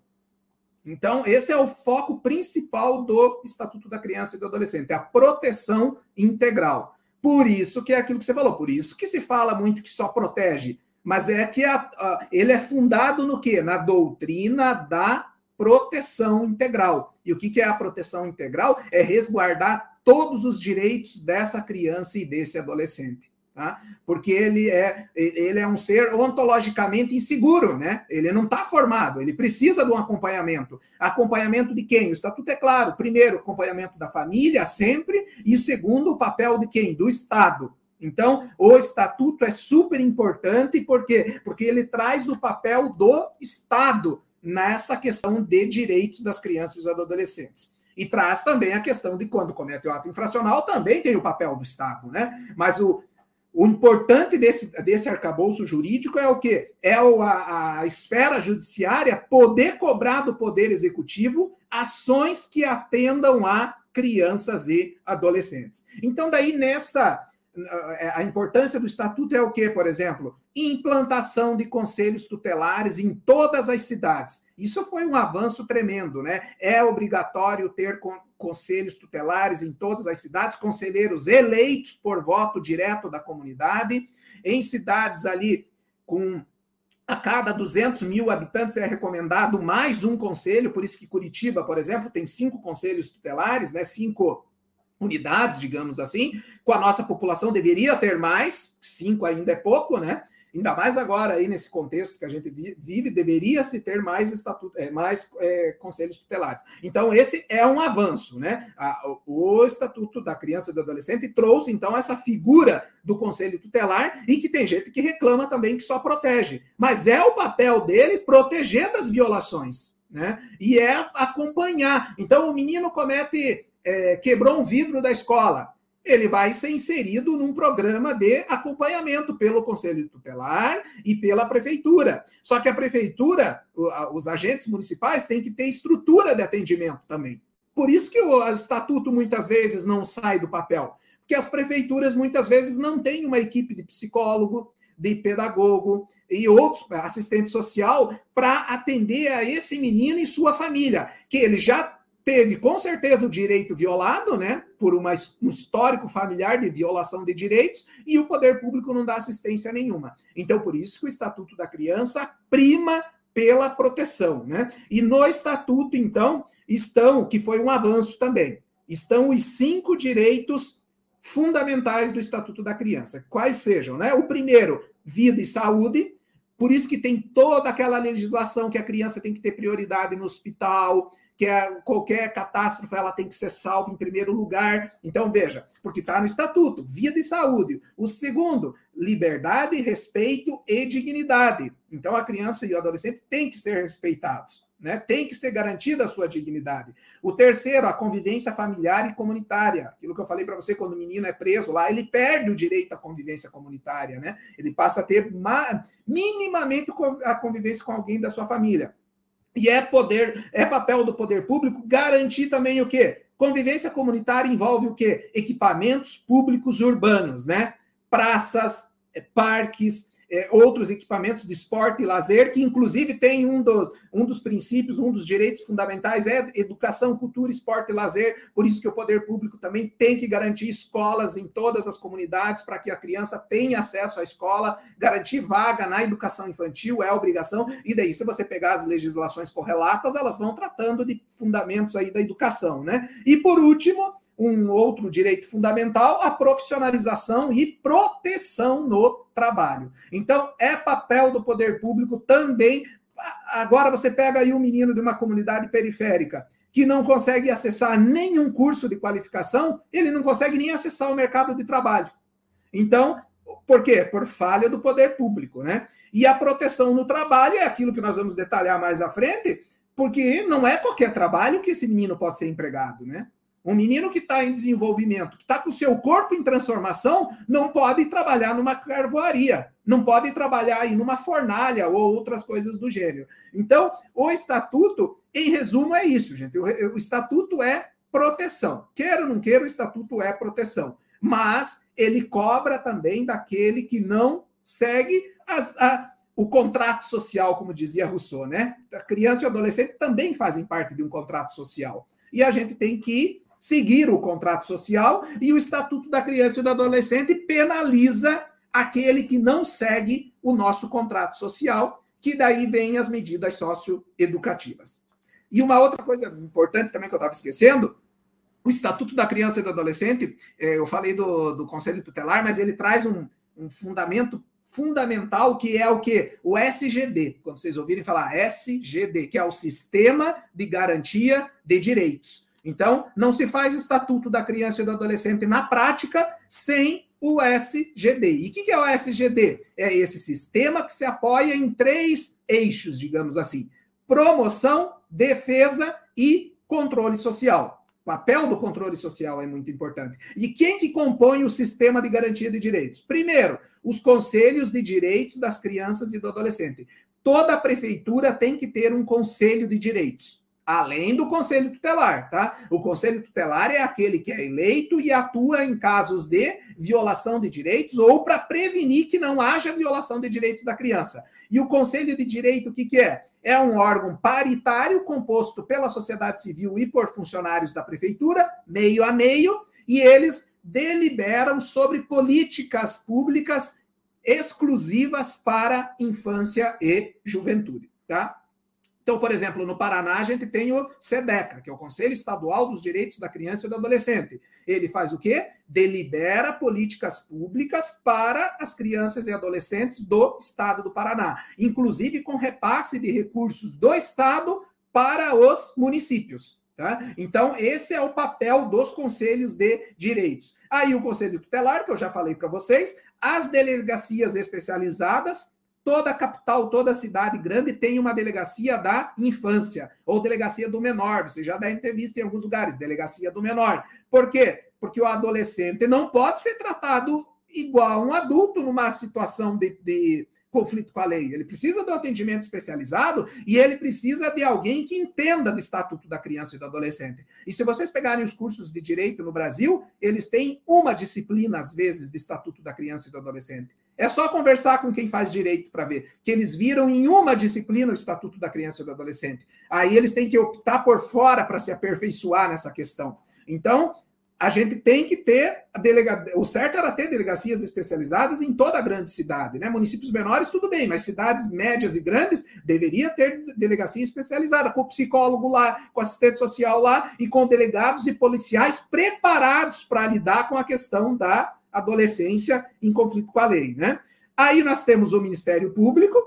Speaker 3: Então, esse é o foco principal do Estatuto da Criança e do Adolescente, a proteção integral. Por isso que é aquilo que você falou, por isso que se fala muito que só protege mas é que a, a, ele é fundado no quê? Na doutrina da proteção integral. E o que, que é a proteção integral? É resguardar todos os direitos dessa criança e desse adolescente. Tá? Porque ele é, ele é um ser ontologicamente inseguro, né? Ele não está formado, ele precisa de um acompanhamento. Acompanhamento de quem? O estatuto é claro. Primeiro, acompanhamento da família, sempre, e segundo, o papel de quem? Do Estado. Então, o estatuto é super importante, por quê? Porque ele traz o papel do Estado nessa questão de direitos das crianças e dos adolescentes. E traz também a questão de quando comete o ato infracional, também tem o papel do Estado, né? Mas o, o importante desse, desse arcabouço jurídico é o quê? É o, a, a esfera judiciária poder cobrar do Poder Executivo ações que atendam a crianças e adolescentes. Então, daí, nessa a importância do estatuto é o que, por exemplo? Implantação de conselhos tutelares em todas as cidades. Isso foi um avanço tremendo, né? É obrigatório ter conselhos tutelares em todas as cidades, conselheiros eleitos por voto direto da comunidade. Em cidades ali com a cada 200 mil habitantes é recomendado mais um conselho, por isso que Curitiba, por exemplo, tem cinco conselhos tutelares, né? Cinco unidades, digamos assim, com a nossa população deveria ter mais, cinco ainda é pouco, né? Ainda mais agora, aí nesse contexto que a gente vive, deveria se ter mais, estatuto, é, mais é, conselhos tutelares. Então, esse é um avanço, né? o Estatuto da Criança e do Adolescente trouxe, então, essa figura do conselho tutelar e que tem gente que reclama também que só protege. Mas é o papel dele proteger das violações, né? E é acompanhar. Então, o menino comete, é, quebrou um vidro da escola ele vai ser inserido num programa de acompanhamento pelo Conselho Tutelar e pela Prefeitura. Só que a Prefeitura, os agentes municipais, têm que ter estrutura de atendimento também. Por isso que o estatuto muitas vezes não sai do papel, porque as prefeituras muitas vezes não têm uma equipe de psicólogo, de pedagogo e outros assistente social para atender a esse menino e sua família, que ele já teve com certeza o direito violado, né, por uma, um histórico familiar de violação de direitos, e o poder público não dá assistência nenhuma. Então, por isso que o Estatuto da Criança prima pela proteção, né? E no Estatuto, então, estão, que foi um avanço também, estão os cinco direitos fundamentais do Estatuto da Criança. Quais sejam, né? O primeiro, vida e saúde, por isso que tem toda aquela legislação que a criança tem que ter prioridade no hospital, que é, qualquer catástrofe ela tem que ser salva em primeiro lugar. Então, veja, porque está no estatuto, vida e saúde. O segundo, liberdade, respeito e dignidade. Então, a criança e o adolescente têm que ser respeitados. Né? Tem que ser garantida a sua dignidade. O terceiro, a convivência familiar e comunitária. Aquilo que eu falei para você, quando o menino é preso lá, ele perde o direito à convivência comunitária, né? Ele passa a ter minimamente a convivência com alguém da sua família. E é poder, é papel do poder público garantir também o quê? Convivência comunitária envolve o quê? Equipamentos públicos urbanos, né? Praças, eh, parques, é, outros equipamentos de esporte e lazer, que inclusive tem um dos, um dos princípios, um dos direitos fundamentais é educação, cultura, esporte e lazer, por isso que o poder público também tem que garantir escolas em todas as comunidades para que a criança tenha acesso à escola, garantir vaga na educação infantil é obrigação, e daí se você pegar as legislações correlatas, elas vão tratando de fundamentos aí da educação, né? E por último, um outro direito fundamental, a profissionalização e proteção no trabalho. Então, é papel do poder público também. Agora você pega aí um menino de uma comunidade periférica que não consegue acessar nenhum curso de qualificação, ele não consegue nem acessar o mercado de trabalho. Então, por quê? Por falha do poder público, né? E a proteção no trabalho é aquilo que nós vamos detalhar mais à frente, porque não é qualquer trabalho que esse menino pode ser empregado, né? Um menino que está em desenvolvimento, que está com o seu corpo em transformação, não pode trabalhar numa carvoaria, não pode trabalhar em uma fornalha ou outras coisas do gênero. Então, o estatuto, em resumo, é isso, gente. O, o estatuto é proteção. Queira ou não queira, o estatuto é proteção. Mas ele cobra também daquele que não segue as, a, o contrato social, como dizia Rousseau, né? A criança e o adolescente também fazem parte de um contrato social. E a gente tem que seguir o contrato social e o Estatuto da Criança e do Adolescente penaliza aquele que não segue o nosso contrato social, que daí vem as medidas socioeducativas. E uma outra coisa importante também que eu estava esquecendo, o Estatuto da Criança e do Adolescente, é, eu falei do, do Conselho Tutelar, mas ele traz um, um fundamento fundamental que é o que? O SGD, quando vocês ouvirem falar SGD, que é o Sistema de Garantia de Direitos. Então, não se faz estatuto da criança e do adolescente na prática sem o SGD. E o que é o SGD? É esse sistema que se apoia em três eixos, digamos assim: promoção, defesa e controle social. O papel do controle social é muito importante. E quem que compõe o sistema de garantia de direitos? Primeiro, os conselhos de direitos das crianças e do adolescente. Toda prefeitura tem que ter um conselho de direitos além do conselho tutelar, tá? O conselho tutelar é aquele que é eleito e atua em casos de violação de direitos ou para prevenir que não haja violação de direitos da criança. E o conselho de direito, o que, que é? É um órgão paritário composto pela sociedade civil e por funcionários da prefeitura, meio a meio, e eles deliberam sobre políticas públicas exclusivas para infância e juventude, tá? Então, por exemplo, no Paraná, a gente tem o SEDECA, que é o Conselho Estadual dos Direitos da Criança e do Adolescente. Ele faz o quê? Delibera políticas públicas para as crianças e adolescentes do Estado do Paraná, inclusive com repasse de recursos do Estado para os municípios. Tá? Então, esse é o papel dos conselhos de direitos. Aí, o Conselho Tutelar, que eu já falei para vocês, as delegacias especializadas Toda capital, toda cidade grande tem uma delegacia da infância ou delegacia do menor. Você já deve ter visto em alguns lugares, delegacia do menor. Por quê? Porque o adolescente não pode ser tratado igual um adulto numa situação de, de conflito com a lei. Ele precisa um atendimento especializado e ele precisa de alguém que entenda do Estatuto da Criança e do Adolescente. E se vocês pegarem os cursos de direito no Brasil, eles têm uma disciplina, às vezes, de Estatuto da Criança e do Adolescente. É só conversar com quem faz direito para ver que eles viram em uma disciplina o Estatuto da Criança e do Adolescente. Aí eles têm que optar por fora para se aperfeiçoar nessa questão. Então, a gente tem que ter a delega... o certo era ter delegacias especializadas em toda a grande cidade, né? Municípios menores tudo bem, mas cidades médias e grandes deveria ter delegacia especializada com psicólogo lá, com assistente social lá e com delegados e policiais preparados para lidar com a questão da adolescência em conflito com a lei, né? Aí nós temos o Ministério Público,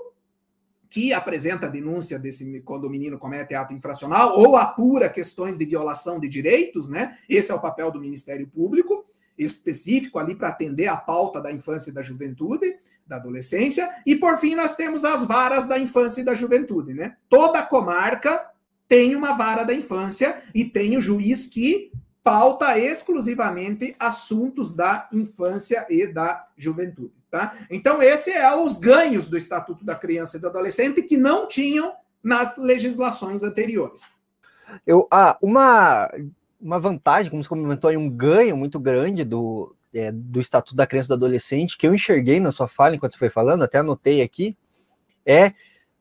Speaker 3: que apresenta a denúncia desse quando o menino comete ato infracional ou apura questões de violação de direitos, né? Esse é o papel do Ministério Público, específico ali para atender a pauta da infância e da juventude, da adolescência, e por fim nós temos as varas da infância e da juventude, né? Toda comarca tem uma vara da infância e tem o juiz que pauta exclusivamente assuntos da infância e da juventude. Tá? Então, esse é os ganhos do Estatuto da Criança e do Adolescente que não tinham nas legislações anteriores.
Speaker 2: Eu, ah, uma, uma vantagem, como você comentou aí, um ganho muito grande do, é, do Estatuto da Criança e do Adolescente, que eu enxerguei na sua fala enquanto você foi falando, até anotei aqui, é,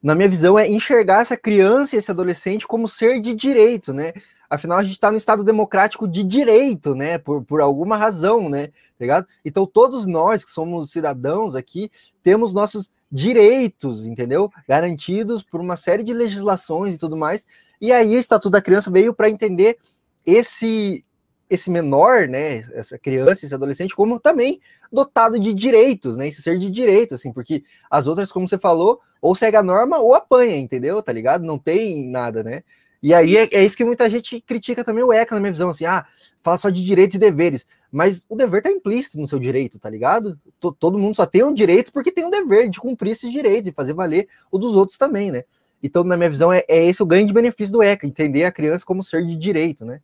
Speaker 2: na minha visão, é enxergar essa criança e esse adolescente como ser de direito, né? Afinal, a gente está no Estado democrático de direito, né? Por, por alguma razão, né? Tá? Então, todos nós que somos cidadãos aqui temos nossos direitos, entendeu? Garantidos por uma série de legislações e tudo mais. E aí, o Estatuto da Criança veio para entender esse esse menor, né, essa criança, esse adolescente, como também dotado de direitos, né, esse ser de direito, assim, porque as outras, como você falou, ou segue a norma ou apanha, entendeu? Tá ligado? Não tem nada, né? E aí é, é, isso que muita gente critica também o ECA, na minha visão, assim, ah, fala só de direitos e deveres. Mas o dever tá implícito no seu direito, tá ligado? T todo mundo só tem um direito porque tem um dever de cumprir esses direitos e fazer valer o dos outros também, né? Então, na minha visão, é, é esse o ganho de benefício do ECA, entender a criança como ser de direito, né?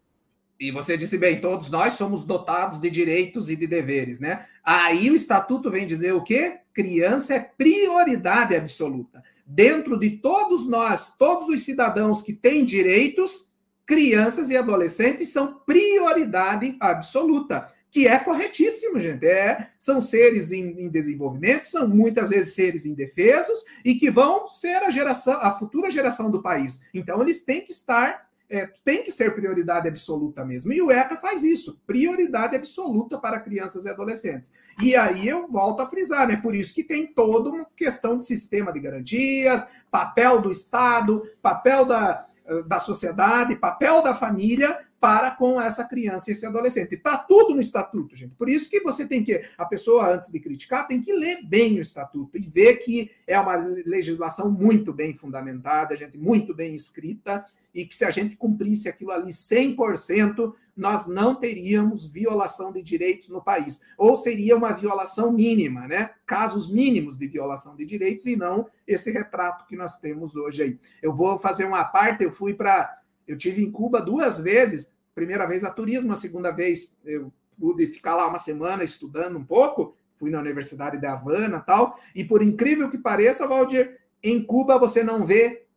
Speaker 3: E você disse bem, todos nós somos dotados de direitos e de deveres, né? Aí o estatuto vem dizer o quê? Criança é prioridade absoluta dentro de todos nós, todos os cidadãos que têm direitos, crianças e adolescentes são prioridade absoluta, que é corretíssimo, gente. É, são seres em, em, desenvolvimento, são muitas vezes seres indefesos e que vão ser a geração, a futura geração do país. Então eles têm que estar é, tem que ser prioridade absoluta mesmo. E o ECA faz isso, prioridade absoluta para crianças e adolescentes. E aí eu volto a frisar, né? Por isso que tem toda uma questão de sistema de garantias, papel do Estado, papel da, da sociedade, papel da família para com essa criança e esse adolescente. Está tudo no estatuto, gente. Por isso que você tem que, a pessoa, antes de criticar, tem que ler bem o estatuto e ver que é uma legislação muito bem fundamentada, gente, muito bem escrita, e que se a gente cumprisse aquilo ali 100%, nós não teríamos violação de direitos no país. Ou seria uma violação mínima, né? Casos mínimos de violação de direitos e não esse retrato que nós temos hoje aí. Eu vou fazer uma parte, eu fui para eu tive em Cuba duas vezes, primeira vez a turismo, a segunda vez eu pude ficar lá uma semana estudando um pouco, fui na Universidade de Havana tal, e por incrível que pareça, Valdir, em Cuba você não vê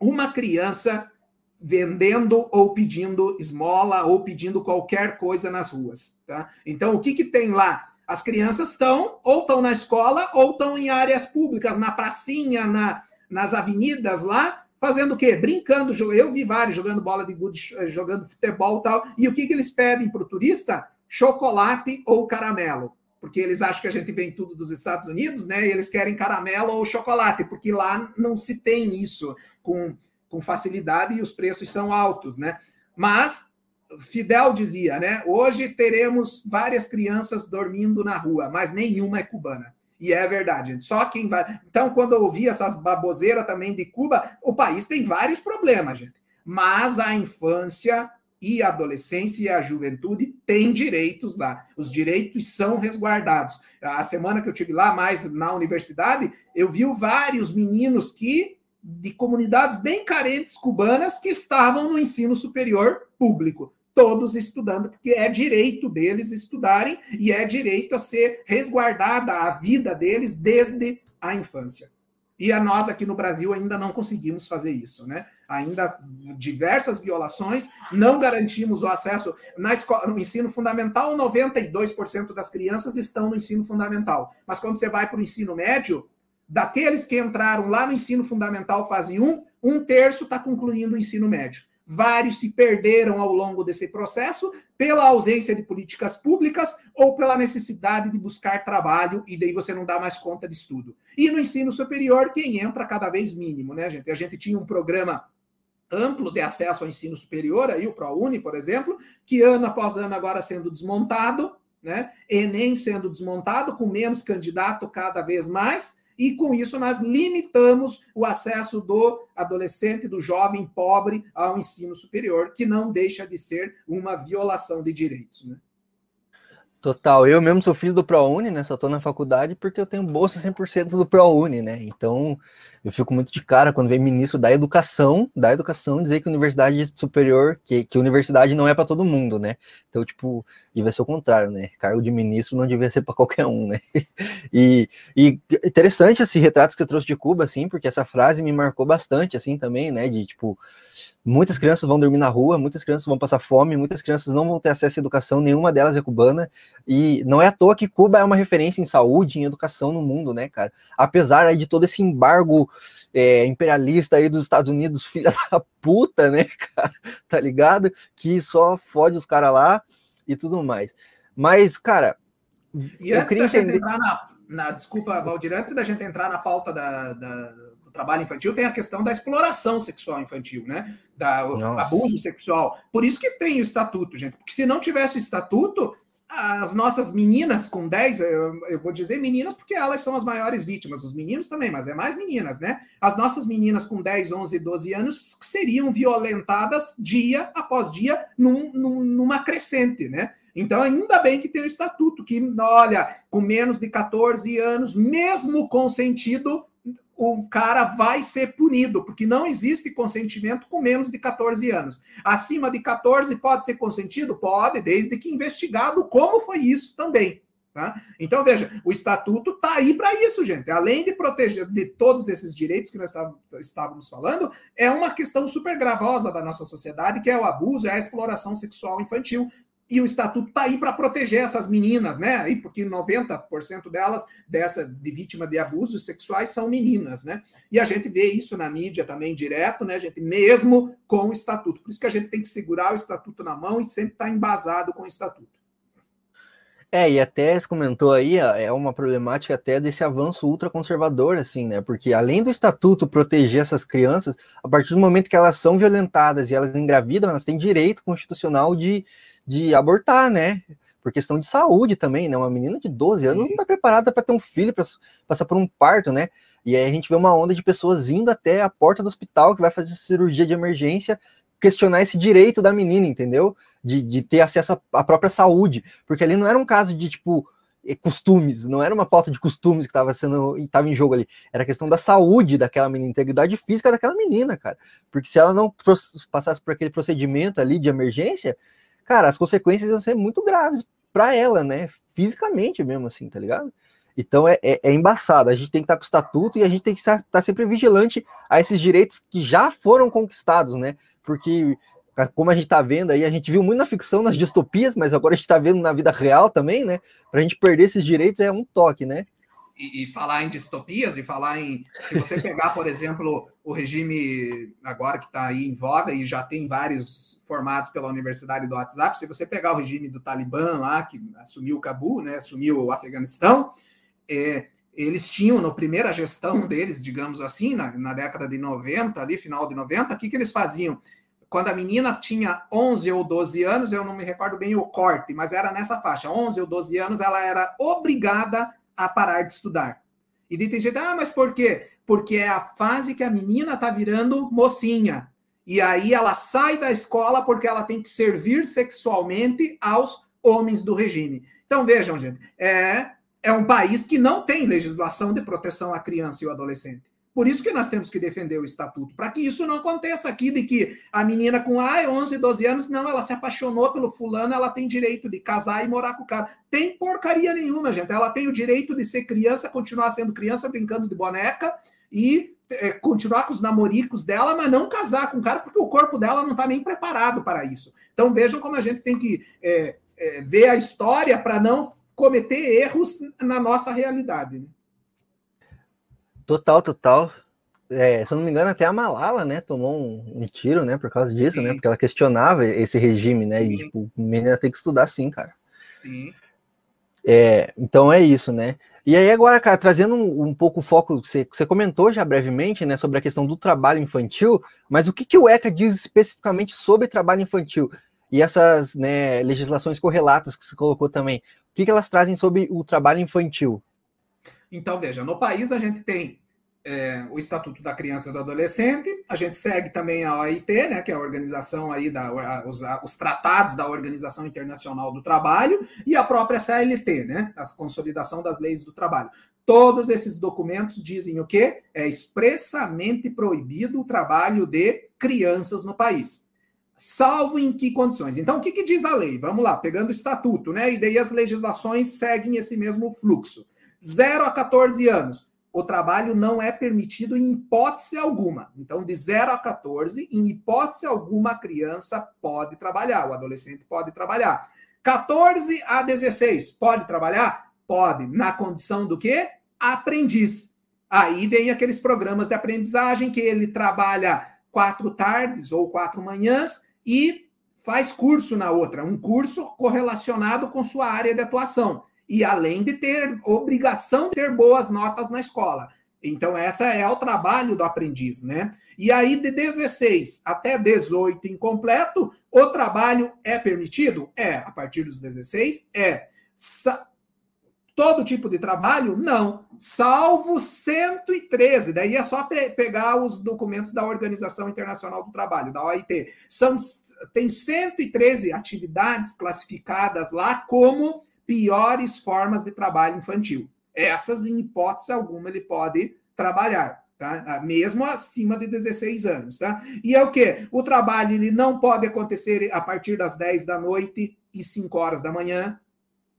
Speaker 3: uma criança vendendo ou pedindo esmola ou pedindo qualquer coisa nas ruas, tá? Então, o que que tem lá? As crianças estão ou estão na escola ou estão em áreas públicas, na pracinha, na, nas avenidas lá, fazendo o quê? Brincando. Eu vi vários jogando bola de gude, eh, jogando futebol e tal. E o que, que eles pedem para o turista? Chocolate ou caramelo. Porque eles acham que a gente vem tudo dos Estados Unidos, né? E eles querem caramelo ou chocolate, porque lá não se tem isso com com facilidade e os preços são altos, né? Mas Fidel dizia, né? Hoje teremos várias crianças dormindo na rua, mas nenhuma é cubana. E é verdade, gente. Só quem vai. Então, quando eu ouvi essas baboseiras também de Cuba, o país tem vários problemas, gente. Mas a infância e a adolescência e a juventude têm direitos lá. Os direitos são resguardados. A semana que eu tive lá, mais na universidade, eu vi vários meninos que de comunidades bem carentes cubanas que estavam no ensino superior público todos estudando, porque é direito deles estudarem e é direito a ser resguardada a vida deles desde a infância. E a nós aqui no Brasil ainda não conseguimos fazer isso, né? Ainda diversas violações, não garantimos o acesso na escola, no ensino fundamental, 92% das crianças estão no ensino fundamental. Mas quando você vai para o ensino médio, daqueles que entraram lá no ensino fundamental fase 1, um terço está concluindo o ensino médio. Vários se perderam ao longo desse processo pela ausência de políticas públicas ou pela necessidade de buscar trabalho, e daí você não dá mais conta de estudo. E no ensino superior, quem entra cada vez mínimo, né, gente? A gente tinha um programa amplo de acesso ao ensino superior, aí o ProUni, por exemplo, que ano após ano agora sendo desmontado, né? Enem sendo desmontado, com menos candidato cada vez mais, e com isso nós limitamos o acesso do adolescente, do jovem pobre ao ensino superior, que não deixa de ser uma violação de direitos. Né?
Speaker 2: Total, eu mesmo sou filho do ProUni, né? Só tô na faculdade porque eu tenho bolsa 100% do ProUni, né? Então, eu fico muito de cara quando vem ministro da educação, da educação dizer que universidade superior, que, que universidade não é para todo mundo, né? Então, tipo, devia ser o contrário, né? Cargo de ministro não devia ser para qualquer um, né? E, e interessante esse retrato que você trouxe de Cuba, assim, porque essa frase me marcou bastante, assim, também, né? De, tipo, Muitas crianças vão dormir na rua, muitas crianças vão passar fome, muitas crianças não vão ter acesso à educação, nenhuma delas é cubana. E não é à toa que Cuba é uma referência em saúde, em educação no mundo, né, cara? Apesar aí de todo esse embargo é, imperialista aí dos Estados Unidos, filha da puta, né, cara? Tá ligado? Que só fode os caras lá e tudo mais. Mas, cara,
Speaker 3: e eu queria entender. Entrar na, na, desculpa, Valdir, antes da gente entrar na pauta da, da do trabalho infantil tem a questão da exploração sexual infantil, né? Da abuso sexual. Por isso que tem o estatuto, gente. Porque se não tivesse o estatuto, as nossas meninas com 10, eu, eu, vou dizer meninas porque elas são as maiores vítimas, os meninos também, mas é mais meninas, né? As nossas meninas com 10, 11, 12 anos seriam violentadas dia após dia num, num, numa crescente, né? Então, ainda bem que tem o estatuto, que, olha, com menos de 14 anos, mesmo consentido, o cara vai ser punido, porque não existe consentimento com menos de 14 anos. Acima de 14 pode ser consentido? Pode, desde que investigado como foi isso também. Tá? Então, veja, o estatuto está aí para isso, gente. Além de proteger de todos esses direitos que nós estávamos falando, é uma questão super gravosa da nossa sociedade, que é o abuso, é a exploração sexual infantil, e o estatuto está aí para proteger essas meninas, né? Aí, porque 90% delas, dessa de vítima de abusos sexuais, são meninas, né? E a gente vê isso na mídia também direto, né, gente? Mesmo com o estatuto. Por isso que a gente tem que segurar o estatuto na mão e sempre estar tá embasado com o estatuto.
Speaker 2: É, e até você comentou aí, é uma problemática até desse avanço ultraconservador, assim, né? Porque além do estatuto proteger essas crianças, a partir do momento que elas são violentadas e elas engravidam, elas têm direito constitucional de, de abortar, né? Por questão de saúde também, né? Uma menina de 12 anos não está preparada para ter um filho, para passar por um parto, né? E aí a gente vê uma onda de pessoas indo até a porta do hospital que vai fazer cirurgia de emergência questionar esse direito da menina, entendeu? De, de ter acesso à própria saúde, porque ali não era um caso de tipo eh, costumes, não era uma pauta de costumes que estava sendo estava em jogo ali, era questão da saúde daquela menina, integridade física daquela menina, cara. Porque se ela não passasse por aquele procedimento ali de emergência, cara, as consequências iam ser muito graves para ela, né? Fisicamente mesmo assim, tá ligado? Então é, é, é, embaçado. A gente tem que estar com o estatuto e a gente tem que estar, estar sempre vigilante a esses direitos que já foram conquistados, né? Porque, como a gente está vendo aí, a gente viu muito na ficção, nas distopias, mas agora a gente está vendo na vida real também, né? Para a gente perder esses direitos é um toque, né?
Speaker 3: E, e, falar em distopias e falar em. Se você pegar, por exemplo, o regime agora que está aí em voga e já tem vários formados pela Universidade do WhatsApp, se você pegar o regime do Talibã lá, que assumiu o Cabul, né, assumiu o Afeganistão, é, eles tinham, na primeira gestão deles, digamos assim, na, na década de 90, ali, final de 90, o que, que eles faziam? Quando a menina tinha 11 ou 12 anos, eu não me recordo bem o corte, mas era nessa faixa, 11 ou 12 anos, ela era obrigada a parar de estudar. E daí tem gente, ah, mas por quê? Porque é a fase que a menina tá virando mocinha. E aí ela sai da escola porque ela tem que servir sexualmente aos homens do regime. Então vejam, gente, é, é um país que não tem legislação de proteção à criança e ao adolescente. Por isso que nós temos que defender o estatuto, para que isso não aconteça aqui, de que a menina com ah, 11, 12 anos, não, ela se apaixonou pelo fulano, ela tem direito de casar e morar com o cara. Tem porcaria nenhuma, gente. Ela tem o direito de ser criança, continuar sendo criança, brincando de boneca e é, continuar com os namoricos dela, mas não casar com o cara, porque o corpo dela não está nem preparado para isso. Então vejam como a gente tem que é, é, ver a história para não cometer erros na nossa realidade. Né?
Speaker 2: Total, total. É, se eu não me engano, até a Malala, né, tomou um, um tiro, né, por causa disso, né, sim. né, porque ela questionava esse regime, né, sim. e tipo, o menino tem que estudar sim, cara.
Speaker 3: Sim.
Speaker 2: É, então é isso, né. E aí agora, cara, trazendo um, um pouco o foco, você, você comentou já brevemente, né, sobre a questão do trabalho infantil, mas o que, que o ECA diz especificamente sobre trabalho infantil? E essas né, legislações correlatas que você colocou também, o que, que elas trazem sobre o trabalho infantil?
Speaker 3: Então, veja, no país a gente tem é, o Estatuto da Criança e do Adolescente, a gente segue também a OIT, né, que é a organização aí da a, os, a, os, tratados da Organização Internacional do Trabalho e a própria CLT, né, a consolidação das leis do trabalho. Todos esses documentos dizem o quê? É expressamente proibido o trabalho de crianças no país. Salvo em que condições? Então, o que, que diz a lei? Vamos lá, pegando o estatuto, né? E daí as legislações seguem esse mesmo fluxo. 0 a 14 anos, o trabalho não é permitido em hipótese alguma. Então, de 0 a 14, em hipótese alguma, a criança pode trabalhar, o adolescente pode trabalhar. 14 a 16, pode trabalhar? Pode. Na condição do quê? Aprendiz. Aí vem aqueles programas de aprendizagem que ele trabalha quatro tardes ou quatro manhãs e faz curso na outra, um curso correlacionado com sua área de atuação e além de ter obrigação de ter boas notas na escola. Então, essa é o trabalho do aprendiz, né? E aí, de 16 até 18 incompleto, o trabalho é permitido? É. A partir dos 16, é. Sa todo tipo de trabalho? Não. Salvo 113. Daí é só pe pegar os documentos da Organização Internacional do Trabalho, da OIT. São, tem 113 atividades classificadas lá como piores formas de trabalho infantil. Essas, em hipótese alguma, ele pode trabalhar. Tá? Ah, mesmo acima de 16 anos. Tá? E é o que? O trabalho ele não pode acontecer a partir das 10 da noite e 5 horas da manhã.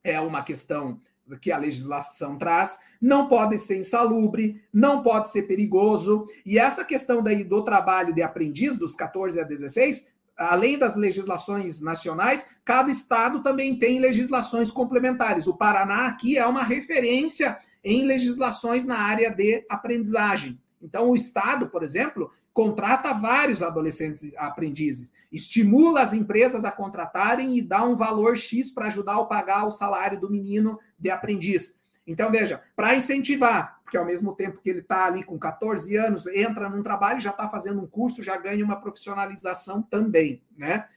Speaker 3: É uma questão que a legislação traz, não pode ser insalubre, não pode ser perigoso. E essa questão daí do trabalho de aprendiz, dos 14 a 16, além das legislações nacionais, cada estado também tem legislações complementares. O Paraná aqui é uma referência em legislações na área de aprendizagem. Então, o estado, por exemplo, contrata vários adolescentes aprendizes, estimula as empresas a contratarem e dá um valor X para ajudar a pagar o salário do menino de aprendiz. Então, veja, para incentivar, porque ao mesmo tempo que ele está ali com 14 anos, entra num trabalho, já está fazendo um curso, já ganha uma profissionalização também, né?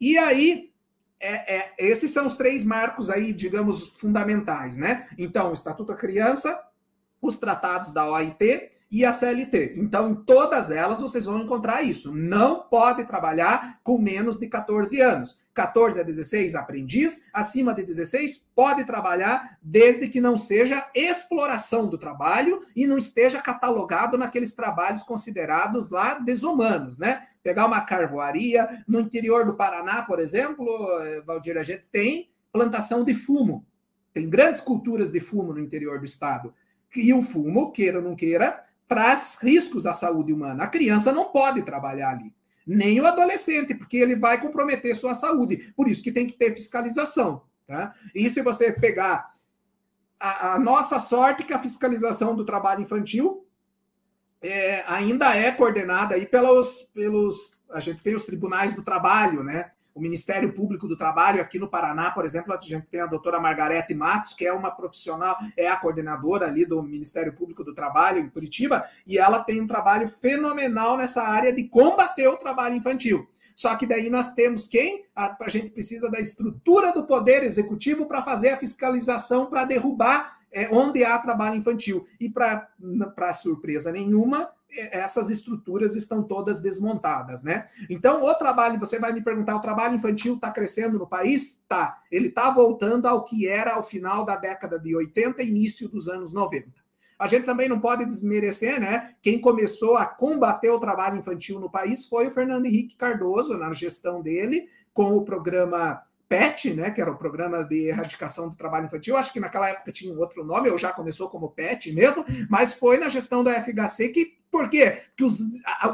Speaker 3: E aí, é, é, esses são os três marcos aí, digamos, fundamentais, né? Então, o Estatuto da Criança, os tratados da OIT e a CLT. Então, em todas elas vocês vão encontrar isso. Não pode trabalhar com menos de 14 anos. 14 a 16, aprendiz. Acima de 16, pode trabalhar desde que não seja exploração do trabalho e não esteja catalogado naqueles trabalhos considerados lá desumanos, né? Pegar uma carvoaria. No interior do Paraná, por exemplo, eh, Valdir, a gente tem plantação de fumo. Tem grandes culturas de fumo no interior do estado. E o fumo, queira ou não queira, traz riscos à saúde humana. A criança não pode trabalhar ali, nem o adolescente, porque ele vai comprometer sua saúde. Por isso que tem que ter fiscalização. Tá? E se você pegar a, a nossa sorte, que a fiscalização do trabalho infantil é, ainda é coordenada aí pelos, pelos. A gente tem os tribunais do trabalho, né? O Ministério Público do Trabalho aqui no Paraná, por exemplo, a gente tem a doutora Margarete Matos, que é uma profissional, é a coordenadora ali do Ministério Público do Trabalho em Curitiba, e ela tem um trabalho fenomenal nessa área de combater o trabalho infantil. Só que daí nós temos quem? A, a gente precisa da estrutura do poder executivo para fazer a fiscalização para derrubar é, onde há trabalho infantil. E para surpresa nenhuma, é, essas estruturas estão todas desmontadas, né? Então, o trabalho, você vai me perguntar, o trabalho infantil está crescendo no país? Tá. Ele está voltando ao que era ao final da década de 80 início dos anos 90. A gente também não pode desmerecer, né? Quem começou a combater o trabalho infantil no país foi o Fernando Henrique Cardoso, na gestão dele, com o programa PET, né, que era o Programa de Erradicação do Trabalho Infantil, acho que naquela época tinha um outro nome, ou já começou como PET mesmo, mas foi na gestão da FHC que, por quê? Porque os,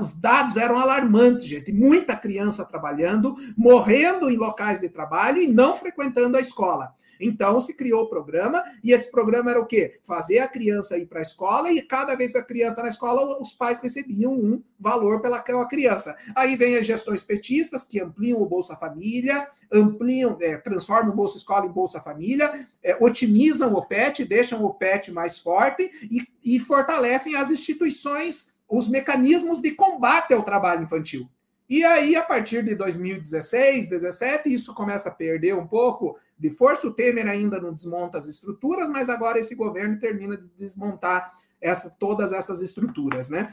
Speaker 3: os dados eram alarmantes, gente, muita criança trabalhando, morrendo em locais de trabalho e não frequentando a escola. Então se criou o programa, e esse programa era o quê? Fazer a criança ir para a escola, e cada vez a criança na escola, os pais recebiam um valor pelaquela criança. Aí vem as gestões petistas, que ampliam o Bolsa Família, ampliam, é, transformam o Bolsa Escola em Bolsa Família, é, otimizam o PET, deixam o PET mais forte e, e fortalecem as instituições, os mecanismos de combate ao trabalho infantil. E aí, a partir de 2016, 2017, isso começa a perder um pouco de força. O Temer ainda não desmonta as estruturas, mas agora esse governo termina de desmontar essa, todas essas estruturas, né?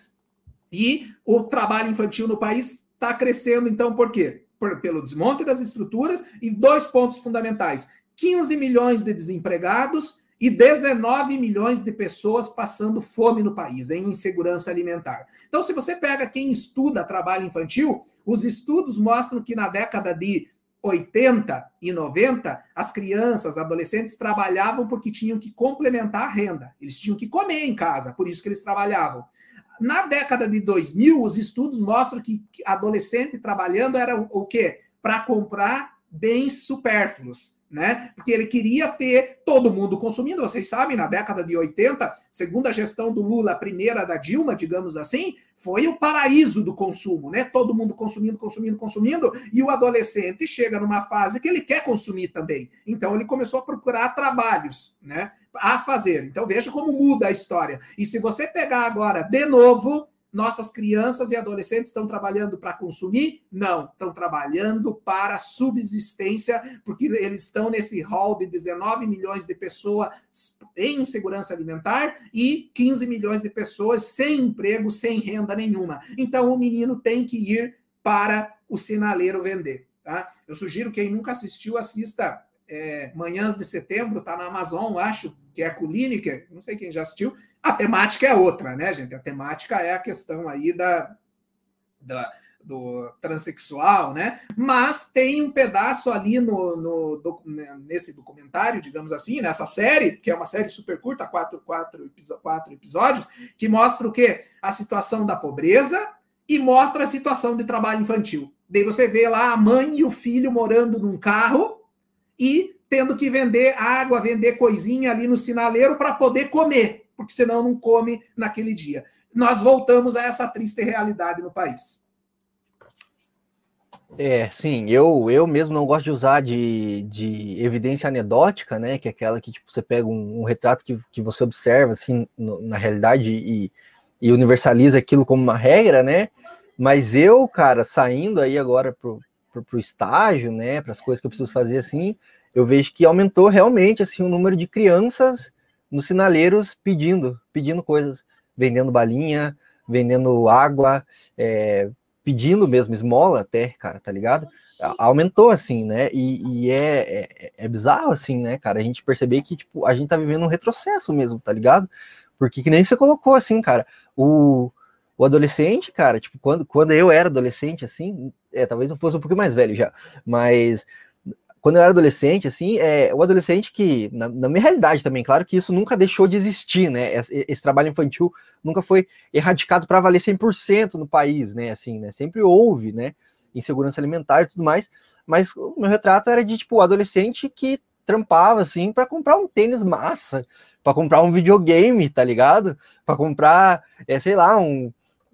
Speaker 3: E o trabalho infantil no país está crescendo, então, por quê? Por, pelo desmonte das estruturas e dois pontos fundamentais: 15 milhões de desempregados e 19 milhões de pessoas passando fome no país, em insegurança alimentar. Então, se você pega quem estuda trabalho infantil, os estudos mostram que na década de 80 e 90, as crianças, adolescentes trabalhavam porque tinham que complementar a renda. Eles tinham que comer em casa, por isso que eles trabalhavam. Na década de 2000, os estudos mostram que adolescente trabalhando era o quê? Para comprar bens supérfluos né? Porque ele queria ter todo mundo consumindo. Vocês sabem, na década de 80, segundo a gestão do Lula, a primeira da Dilma, digamos assim, foi o paraíso do consumo, né? Todo mundo consumindo, consumindo, consumindo, e o adolescente chega numa fase que ele quer consumir também. Então ele começou a procurar trabalhos, né? A fazer. Então veja como muda a história. E se você pegar agora de novo nossas crianças e adolescentes estão trabalhando para consumir? Não, estão trabalhando para subsistência, porque eles estão nesse hall de 19 milhões de pessoas em insegurança alimentar e 15 milhões de pessoas sem emprego, sem renda nenhuma. Então o menino tem que ir para o sinaleiro vender. Tá? Eu sugiro quem nunca assistiu, assista é, Manhãs de Setembro, está na Amazon, acho, que é com Lineker, não sei quem já assistiu, a temática é outra, né, gente? A temática é a questão aí da, da do transexual, né? Mas tem um pedaço ali no, no, nesse documentário, digamos assim, nessa série, que é uma série super curta, quatro, quatro, quatro episódios, que mostra o quê? A situação da pobreza e mostra a situação de trabalho infantil. Daí você vê lá a mãe e o filho morando num carro e tendo que vender água, vender coisinha ali no sinaleiro para poder comer porque senão não come naquele dia. Nós voltamos a essa triste realidade no país.
Speaker 2: É, sim, eu, eu mesmo não gosto de usar de, de evidência anedótica, né? Que é aquela que tipo, você pega um, um retrato que, que você observa assim no, na realidade e, e universaliza aquilo como uma regra, né? Mas eu, cara, saindo aí agora pro, pro, pro estágio, né? Para as coisas que eu preciso fazer assim, eu vejo que aumentou realmente assim o número de crianças nos sinaleiros pedindo, pedindo coisas, vendendo balinha, vendendo água, é, pedindo mesmo esmola até, cara, tá ligado? Aumentou assim, né? E, e é, é, é, bizarro assim, né, cara? A gente perceber que, tipo, a gente tá vivendo um retrocesso mesmo, tá ligado? Porque que nem você colocou assim, cara, o, o adolescente, cara, tipo, quando, quando eu era adolescente, assim, é, talvez eu fosse um pouco mais velho já, mas quando eu era adolescente, assim, é, o adolescente que, na, na, minha realidade também, claro que isso nunca deixou de existir, né? Esse, esse trabalho infantil nunca foi erradicado para valer 100% no país, né? Assim, né? Sempre houve, né? Insegurança alimentar e tudo mais, mas o meu retrato era de, tipo, o adolescente que trampava, assim, para comprar um tênis massa, para comprar um videogame, tá ligado? Para comprar, é, sei lá, um,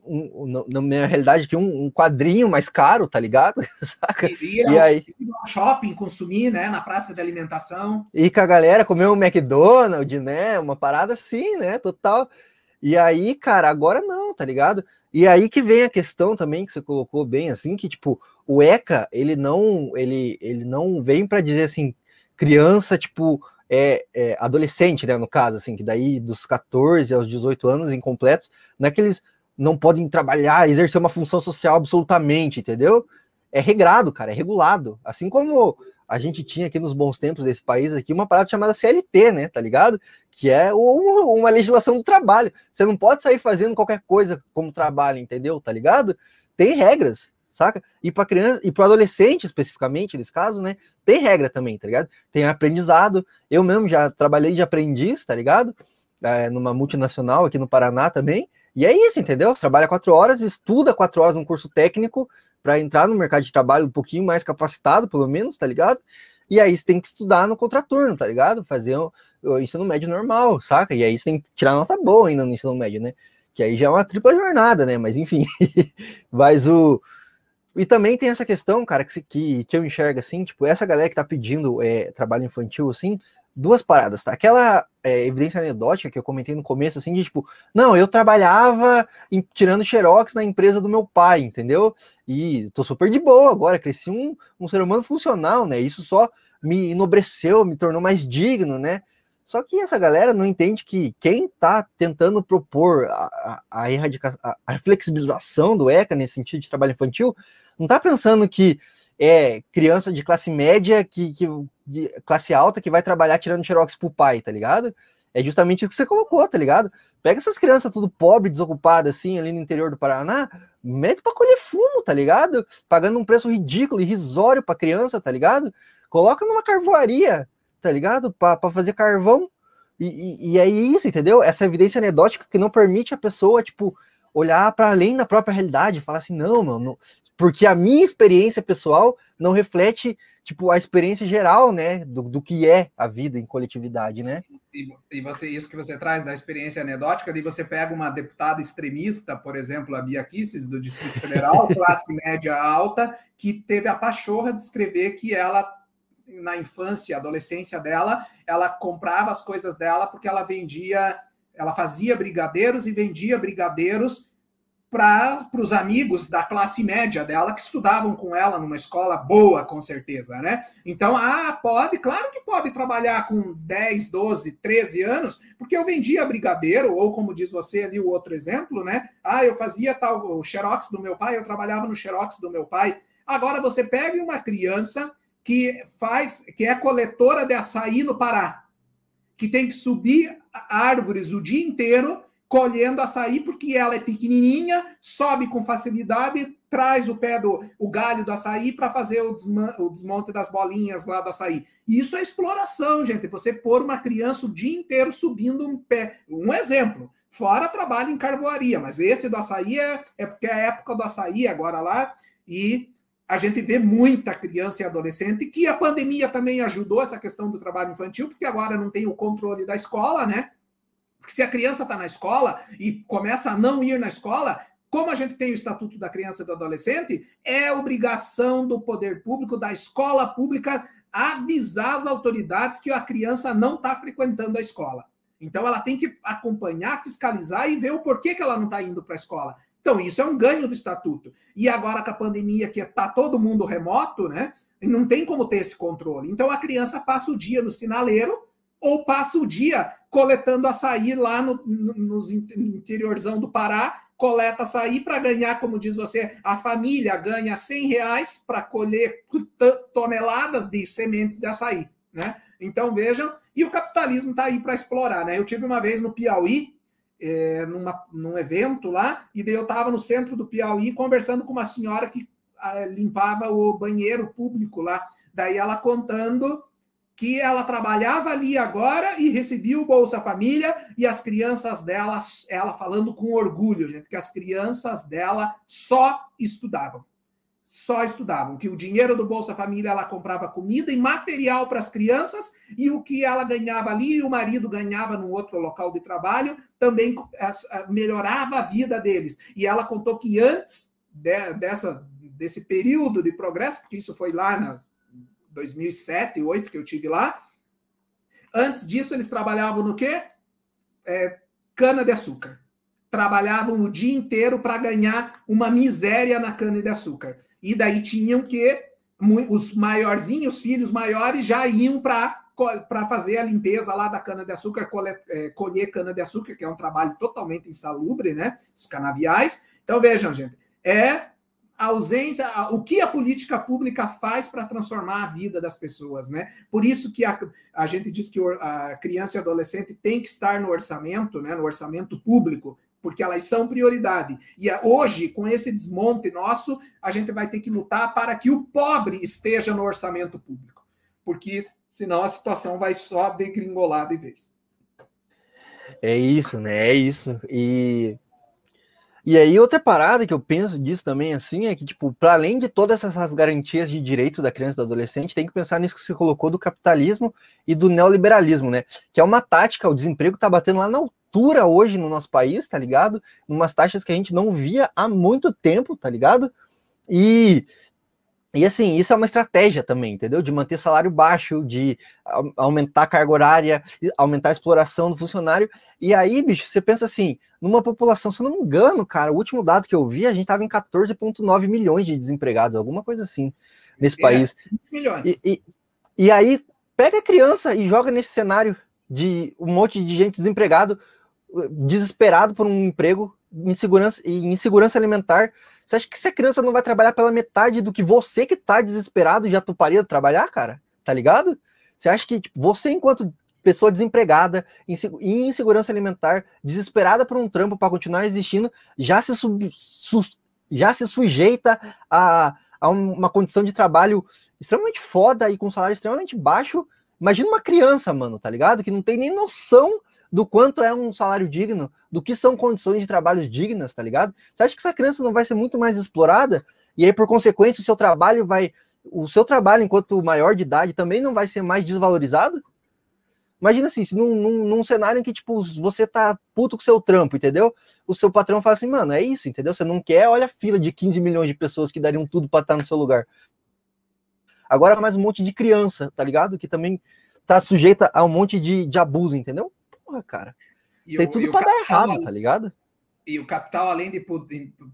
Speaker 2: um, na minha realidade aqui, um, um, quadrinho mais caro, tá ligado?
Speaker 3: Saca? E, e aí ao shopping consumir, né? Na praça de alimentação.
Speaker 2: E com a galera comer um McDonald's, né? Uma parada assim, né? Total. E aí, cara, agora não, tá ligado? E aí que vem a questão também que você colocou bem assim, que tipo, o ECA, ele não, ele, ele não vem para dizer assim, criança, tipo, é, é, adolescente, né, no caso, assim, que daí dos 14 aos 18 anos incompletos, não é não podem trabalhar, exercer uma função social absolutamente, entendeu? É regrado, cara, é regulado. Assim como a gente tinha aqui nos bons tempos desse país aqui uma parada chamada CLT, né, tá ligado? Que é uma, legislação do trabalho. Você não pode sair fazendo qualquer coisa como trabalho, entendeu? Tá ligado? Tem regras, saca? E para criança e para adolescente especificamente, nesse caso, né? Tem regra também, tá ligado? Tem aprendizado. Eu mesmo já trabalhei de aprendiz, tá ligado? É, numa multinacional aqui no Paraná também. E é isso, entendeu? Você trabalha quatro horas, estuda quatro horas num curso técnico para entrar no mercado de trabalho um pouquinho mais capacitado, pelo menos, tá ligado? E aí você tem que estudar no contraturno, tá ligado? Fazer o, o ensino médio normal, saca? E aí você tem que tirar nota boa ainda no ensino médio, né? Que aí já é uma tripla jornada, né? Mas enfim, mas o, e também tem essa questão, cara, que, que, que eu enxergo assim, tipo, essa galera que tá pedindo é, trabalho infantil, assim, duas paradas, tá? Aquela é, evidência anedótica que eu comentei no começo, assim, de tipo, não, eu trabalhava em, tirando xerox na empresa do meu pai, entendeu? E tô super de boa agora, cresci um, um ser humano funcional, né? Isso só me enobreceu, me tornou mais digno, né? Só que essa galera não entende que quem está tentando propor a, a, a, a, flexibilização do ECA nesse sentido de trabalho infantil não está pensando que é criança de classe média, que, que de classe alta, que vai trabalhar tirando xerox pro pai, tá ligado? É justamente isso que você colocou, tá ligado? Pega essas crianças tudo pobre, desocupadas, assim, ali no interior do Paraná, mete pra colher fumo, tá ligado? Pagando um preço ridículo, irrisório pra criança, tá ligado? Coloca numa carvoaria, tá ligado? Pra, pra fazer carvão. E, e, e é isso, entendeu? Essa evidência anedótica que não permite a pessoa, tipo, olhar para além da própria realidade, falar assim, não, mano, porque a minha experiência pessoal não reflete tipo a experiência geral, né, do, do que é a vida em coletividade, né?
Speaker 3: E, e, você isso que você traz da experiência anedótica, daí você pega uma deputada extremista, por exemplo, a Bia Kisses do Distrito Federal, classe média alta, que teve a pachorra de escrever que ela na infância, adolescência dela, ela comprava as coisas dela porque ela vendia, ela fazia brigadeiros e vendia brigadeiros para os amigos da classe média dela que estudavam com ela numa escola boa, com certeza, né? Então, ah, pode, claro que pode trabalhar com 10, 12, 13 anos, porque eu vendia brigadeiro, ou como diz você ali o outro exemplo, né? Ah, eu fazia tal, o xerox do meu pai, eu trabalhava no xerox do meu pai. Agora você pega uma criança que faz, que é coletora de açaí no Pará, que tem que subir árvores o dia inteiro colhendo açaí, porque ela é pequenininha, sobe com facilidade, traz o pé do o galho do açaí para fazer o, o, desmonte das bolinhas lá do açaí. Isso é exploração, gente. Você pôr uma criança o dia inteiro subindo um pé. Um exemplo. Fora trabalho em carvoaria, mas esse do açaí é, é porque é a época do açaí agora lá, e a gente vê muita criança e adolescente, que a pandemia também ajudou essa questão do trabalho infantil, porque agora não tem o controle da escola, né? Porque se a criança está na escola e começa a não ir na escola, como a gente tem o Estatuto da Criança e do Adolescente, é obrigação do poder público, da escola pública, avisar as autoridades que a criança não está frequentando a escola. Então, ela tem que acompanhar, fiscalizar e ver o porquê que ela não está indo para a escola. Então, isso é um ganho do estatuto. E agora com a pandemia, que está todo mundo remoto, né? Não tem como ter esse controle. Então, a criança passa o dia no sinaleiro ou passa o dia coletando açaí lá no, no, no interiorzão do Pará, coleta açaí para ganhar, como diz você, a família ganha 100 reais para colher toneladas de sementes de açaí, né? Então vejam, e o capitalismo está aí para explorar, né? Eu tive uma vez no Piauí, é, numa, num evento lá, e daí eu estava no centro do Piauí conversando com uma senhora que a, ah, limpava o banheiro público lá. Daí ela contando que ela trabalhava ali agora e recebia o Bolsa Família e as crianças dela, ela falando com orgulho, gente, que as crianças dela só estudavam. só estudavam, que o dinheiro do Bolsa Família ela comprava comida e material para as crianças e o que ela ganhava ali e o marido ganhava no outro local de trabalho também melhorava a vida deles. E ela contou que antes de, dessa desse período de progresso, porque isso foi lá nas 2007, 2008 que eu tive lá, antes disso eles trabalhavam no quê? É, cana de açúcar. Trabalhavam o dia inteiro para ganhar uma miséria na cana de açúcar. E daí tinham que os maiorzinhos, os filhos maiores, já iam para para fazer a limpeza lá da cana-de-açúcar, é, colher cana-de-açúcar, que é um trabalho totalmente insalubre, né? Os canaviais. Então, vejam, gente, é a ausência, o que a política pública faz para transformar a vida das pessoas, né? Por isso que a, a gente diz que a criança e adolescente tem que estar no orçamento, né? No orçamento público, porque elas são prioridade. E é, hoje, com esse desmonte nosso, a gente vai ter que lutar para que o pobre esteja no orçamento público, porque senão a situação vai só degringolar de vez.
Speaker 2: É isso, né? É isso. E e aí outra parada que eu penso disso também assim é que tipo, para além de todas essas garantias de direitos da criança e do adolescente, tem que pensar nisso que você colocou do capitalismo e do neoliberalismo, né? Que é uma tática, o desemprego tá batendo lá na altura hoje no nosso país, tá ligado? Umas taxas que a gente não via há muito tempo, tá ligado? E, e assim, isso é uma estratégia também, entendeu? De manter salário baixo, de aumentar a carga horária, aumentar a exploração do funcionário. E aí, bicho, você pensa assim, numa população, se eu não me engano, cara, o último dado que eu vi, a gente tava em 14,9 milhões de desempregados, alguma coisa assim, nesse é, país.
Speaker 3: Milhões.
Speaker 2: E, e, e aí, pega a criança e joga nesse cenário de um monte de gente desempregado, desesperado por um emprego, insegurança e insegurança alimentar. Você acha que essa criança não vai trabalhar pela metade do que você que tá desesperado já toparia trabalhar, cara? Tá ligado? Você acha que tipo, você, enquanto pessoa desempregada, em insegurança alimentar, desesperada por um trampo para continuar existindo, já se, sub, su, já se sujeita a, a uma condição de trabalho extremamente foda e com salário extremamente baixo. Imagina uma criança, mano, tá ligado? Que não tem nem noção do quanto é um salário digno, do que são condições de trabalho dignas, tá ligado? Você acha que essa criança não vai ser muito mais explorada? E aí, por consequência, o seu trabalho vai. O seu trabalho, enquanto maior de idade, também não vai ser mais desvalorizado? Imagina assim, se num, num, num, cenário em que, tipo, você tá puto com o seu trampo, entendeu? O seu patrão fala assim, mano, é isso, entendeu? Você não quer, olha a fila de 15 milhões de pessoas que dariam tudo para estar no seu lugar. Agora mais um monte de criança, tá ligado? Que também tá sujeita a um monte de, de abuso, entendeu? Porra, cara. E tem o, tudo para dar errado, tá ligado?
Speaker 3: E o capital, além de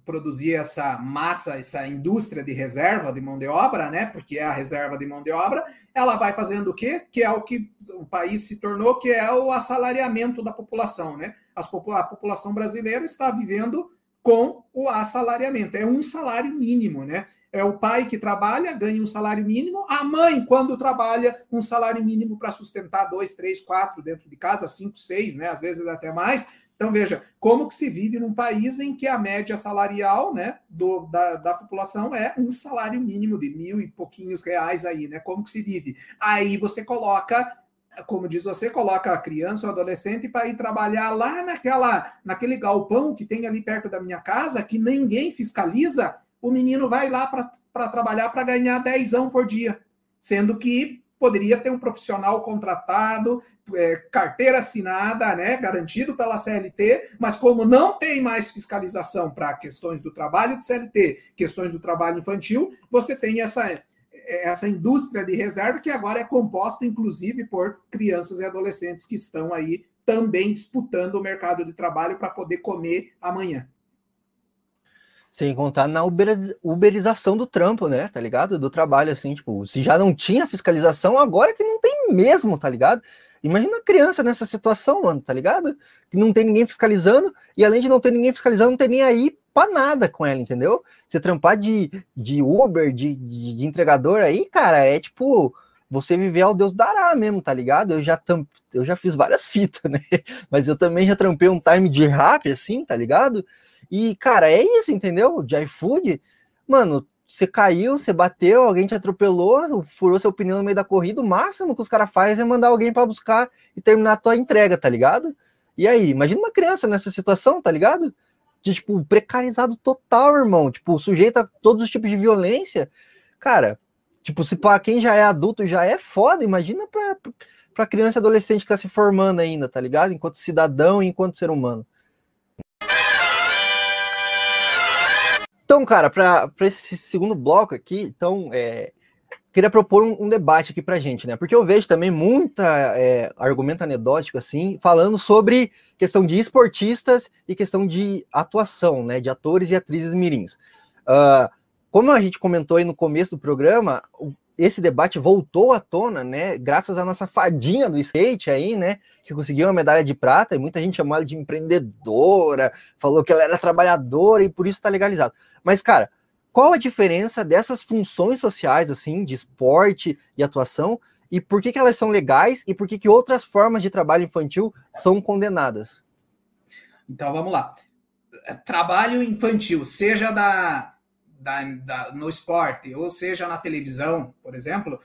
Speaker 3: produzir essa massa, essa indústria de reserva de mão de obra, né? Porque é a reserva de mão de obra, ela vai fazendo o quê? Que é o que o país se tornou, que é o assalariamento da população, né? As, a população brasileira está vivendo com o assalariamento. É um salário mínimo, né? É o pai que trabalha, ganha um salário mínimo, a mãe, quando trabalha, um salário mínimo para sustentar dois, três, quatro dentro de casa, cinco, seis, né? Às vezes até mais. Então, veja, como que se vive num país em que a média salarial né, do, da, da população é um salário mínimo de mil e pouquinhos reais aí, né? Como que se vive? Aí você coloca como diz você, coloca a criança ou adolescente para ir trabalhar lá naquela, naquele galpão que tem ali perto da minha casa, que ninguém fiscaliza, o menino vai lá para trabalhar para ganhar dezão por dia, sendo que poderia ter um profissional contratado, é, carteira assinada, né, garantido pela CLT, mas como não tem mais fiscalização para questões do trabalho de CLT, questões do trabalho infantil, você tem essa essa indústria de reserva que agora é composta, inclusive, por crianças e adolescentes que estão aí também disputando o mercado de trabalho para poder comer amanhã.
Speaker 2: Sem contar na uberização do trampo, né? Tá ligado? Do trabalho, assim, tipo, se já não tinha fiscalização, agora que não tem mesmo, tá ligado? Imagina a criança nessa situação, mano, tá ligado? Que não tem ninguém fiscalizando, e além de não ter ninguém fiscalizando, não tem nem aí pra nada com ela, entendeu? Você trampar de, de Uber, de, de, de entregador aí, cara, é tipo você viver ao Deus dará mesmo, tá ligado? Eu já, tam, eu já fiz várias fitas, né? Mas eu também já trampei um time de rap, assim, tá ligado? E, cara, é isso, entendeu? De iFood, mano, você caiu, você bateu, alguém te atropelou, furou seu pneu no meio da corrida, o máximo que os caras fazem é mandar alguém para buscar e terminar a tua entrega, tá ligado? E aí, imagina uma criança nessa situação, tá ligado? de, tipo, precarizado total, irmão. Tipo, sujeito a todos os tipos de violência. Cara, tipo, se para quem já é adulto já é foda, imagina pra, pra criança e adolescente que tá se formando ainda, tá ligado? Enquanto cidadão e enquanto ser humano. Então, cara, para esse segundo bloco aqui, então, é, queria propor um, um, debate aqui para gente, né? Porque eu vejo também muita é, argumento anedótico, assim, falando sobre questão de esportistas e questão de atuação, né? De atores e atrizes mirins. Uh, como a gente comentou aí no começo do programa, esse debate voltou à tona, né? Graças à nossa fadinha do skate aí, né? Que conseguiu uma medalha de prata e muita gente chamou ela de empreendedora, falou que ela era trabalhadora e por isso está legalizado. Mas, cara, qual a diferença dessas funções sociais, assim, de esporte e atuação, e por que, que elas são legais e por que, que outras formas de trabalho infantil são condenadas?
Speaker 3: Então, vamos lá. Trabalho infantil, seja da, da, da, no esporte, ou seja na televisão, por exemplo,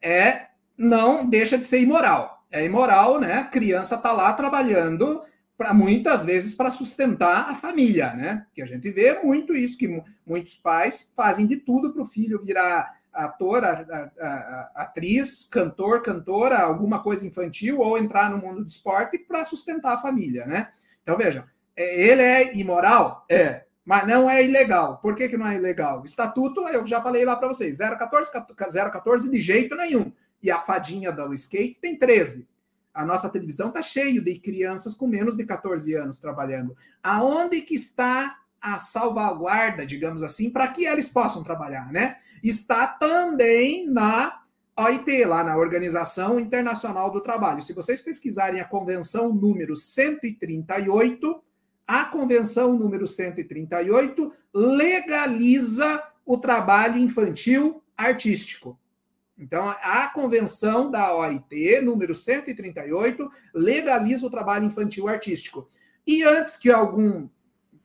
Speaker 3: é não deixa de ser imoral. É imoral, né? A criança tá lá trabalhando para muitas vezes para sustentar a família, né? Que a gente vê muito isso, que muitos pais fazem de tudo para o filho virar ator, a, a, a, atriz, cantor, cantora, alguma coisa infantil, ou entrar no mundo do esporte para sustentar a família, né? Então, veja, é, ele é imoral? É, mas não é ilegal. Por que, que não é ilegal? O estatuto, eu já falei lá para vocês, 014, 014 de jeito nenhum. E a fadinha do skate tem 13 a nossa televisão está cheio de crianças com menos de 14 anos trabalhando. Aonde que está a salvaguarda, digamos assim, para que eles possam trabalhar, né? Está também na OIT, lá na Organização Internacional do Trabalho. Se vocês pesquisarem a convenção número 138, a convenção número 138 legaliza o trabalho infantil artístico. Então, a convenção da OIT, número 138, legaliza o trabalho infantil artístico. E antes que algum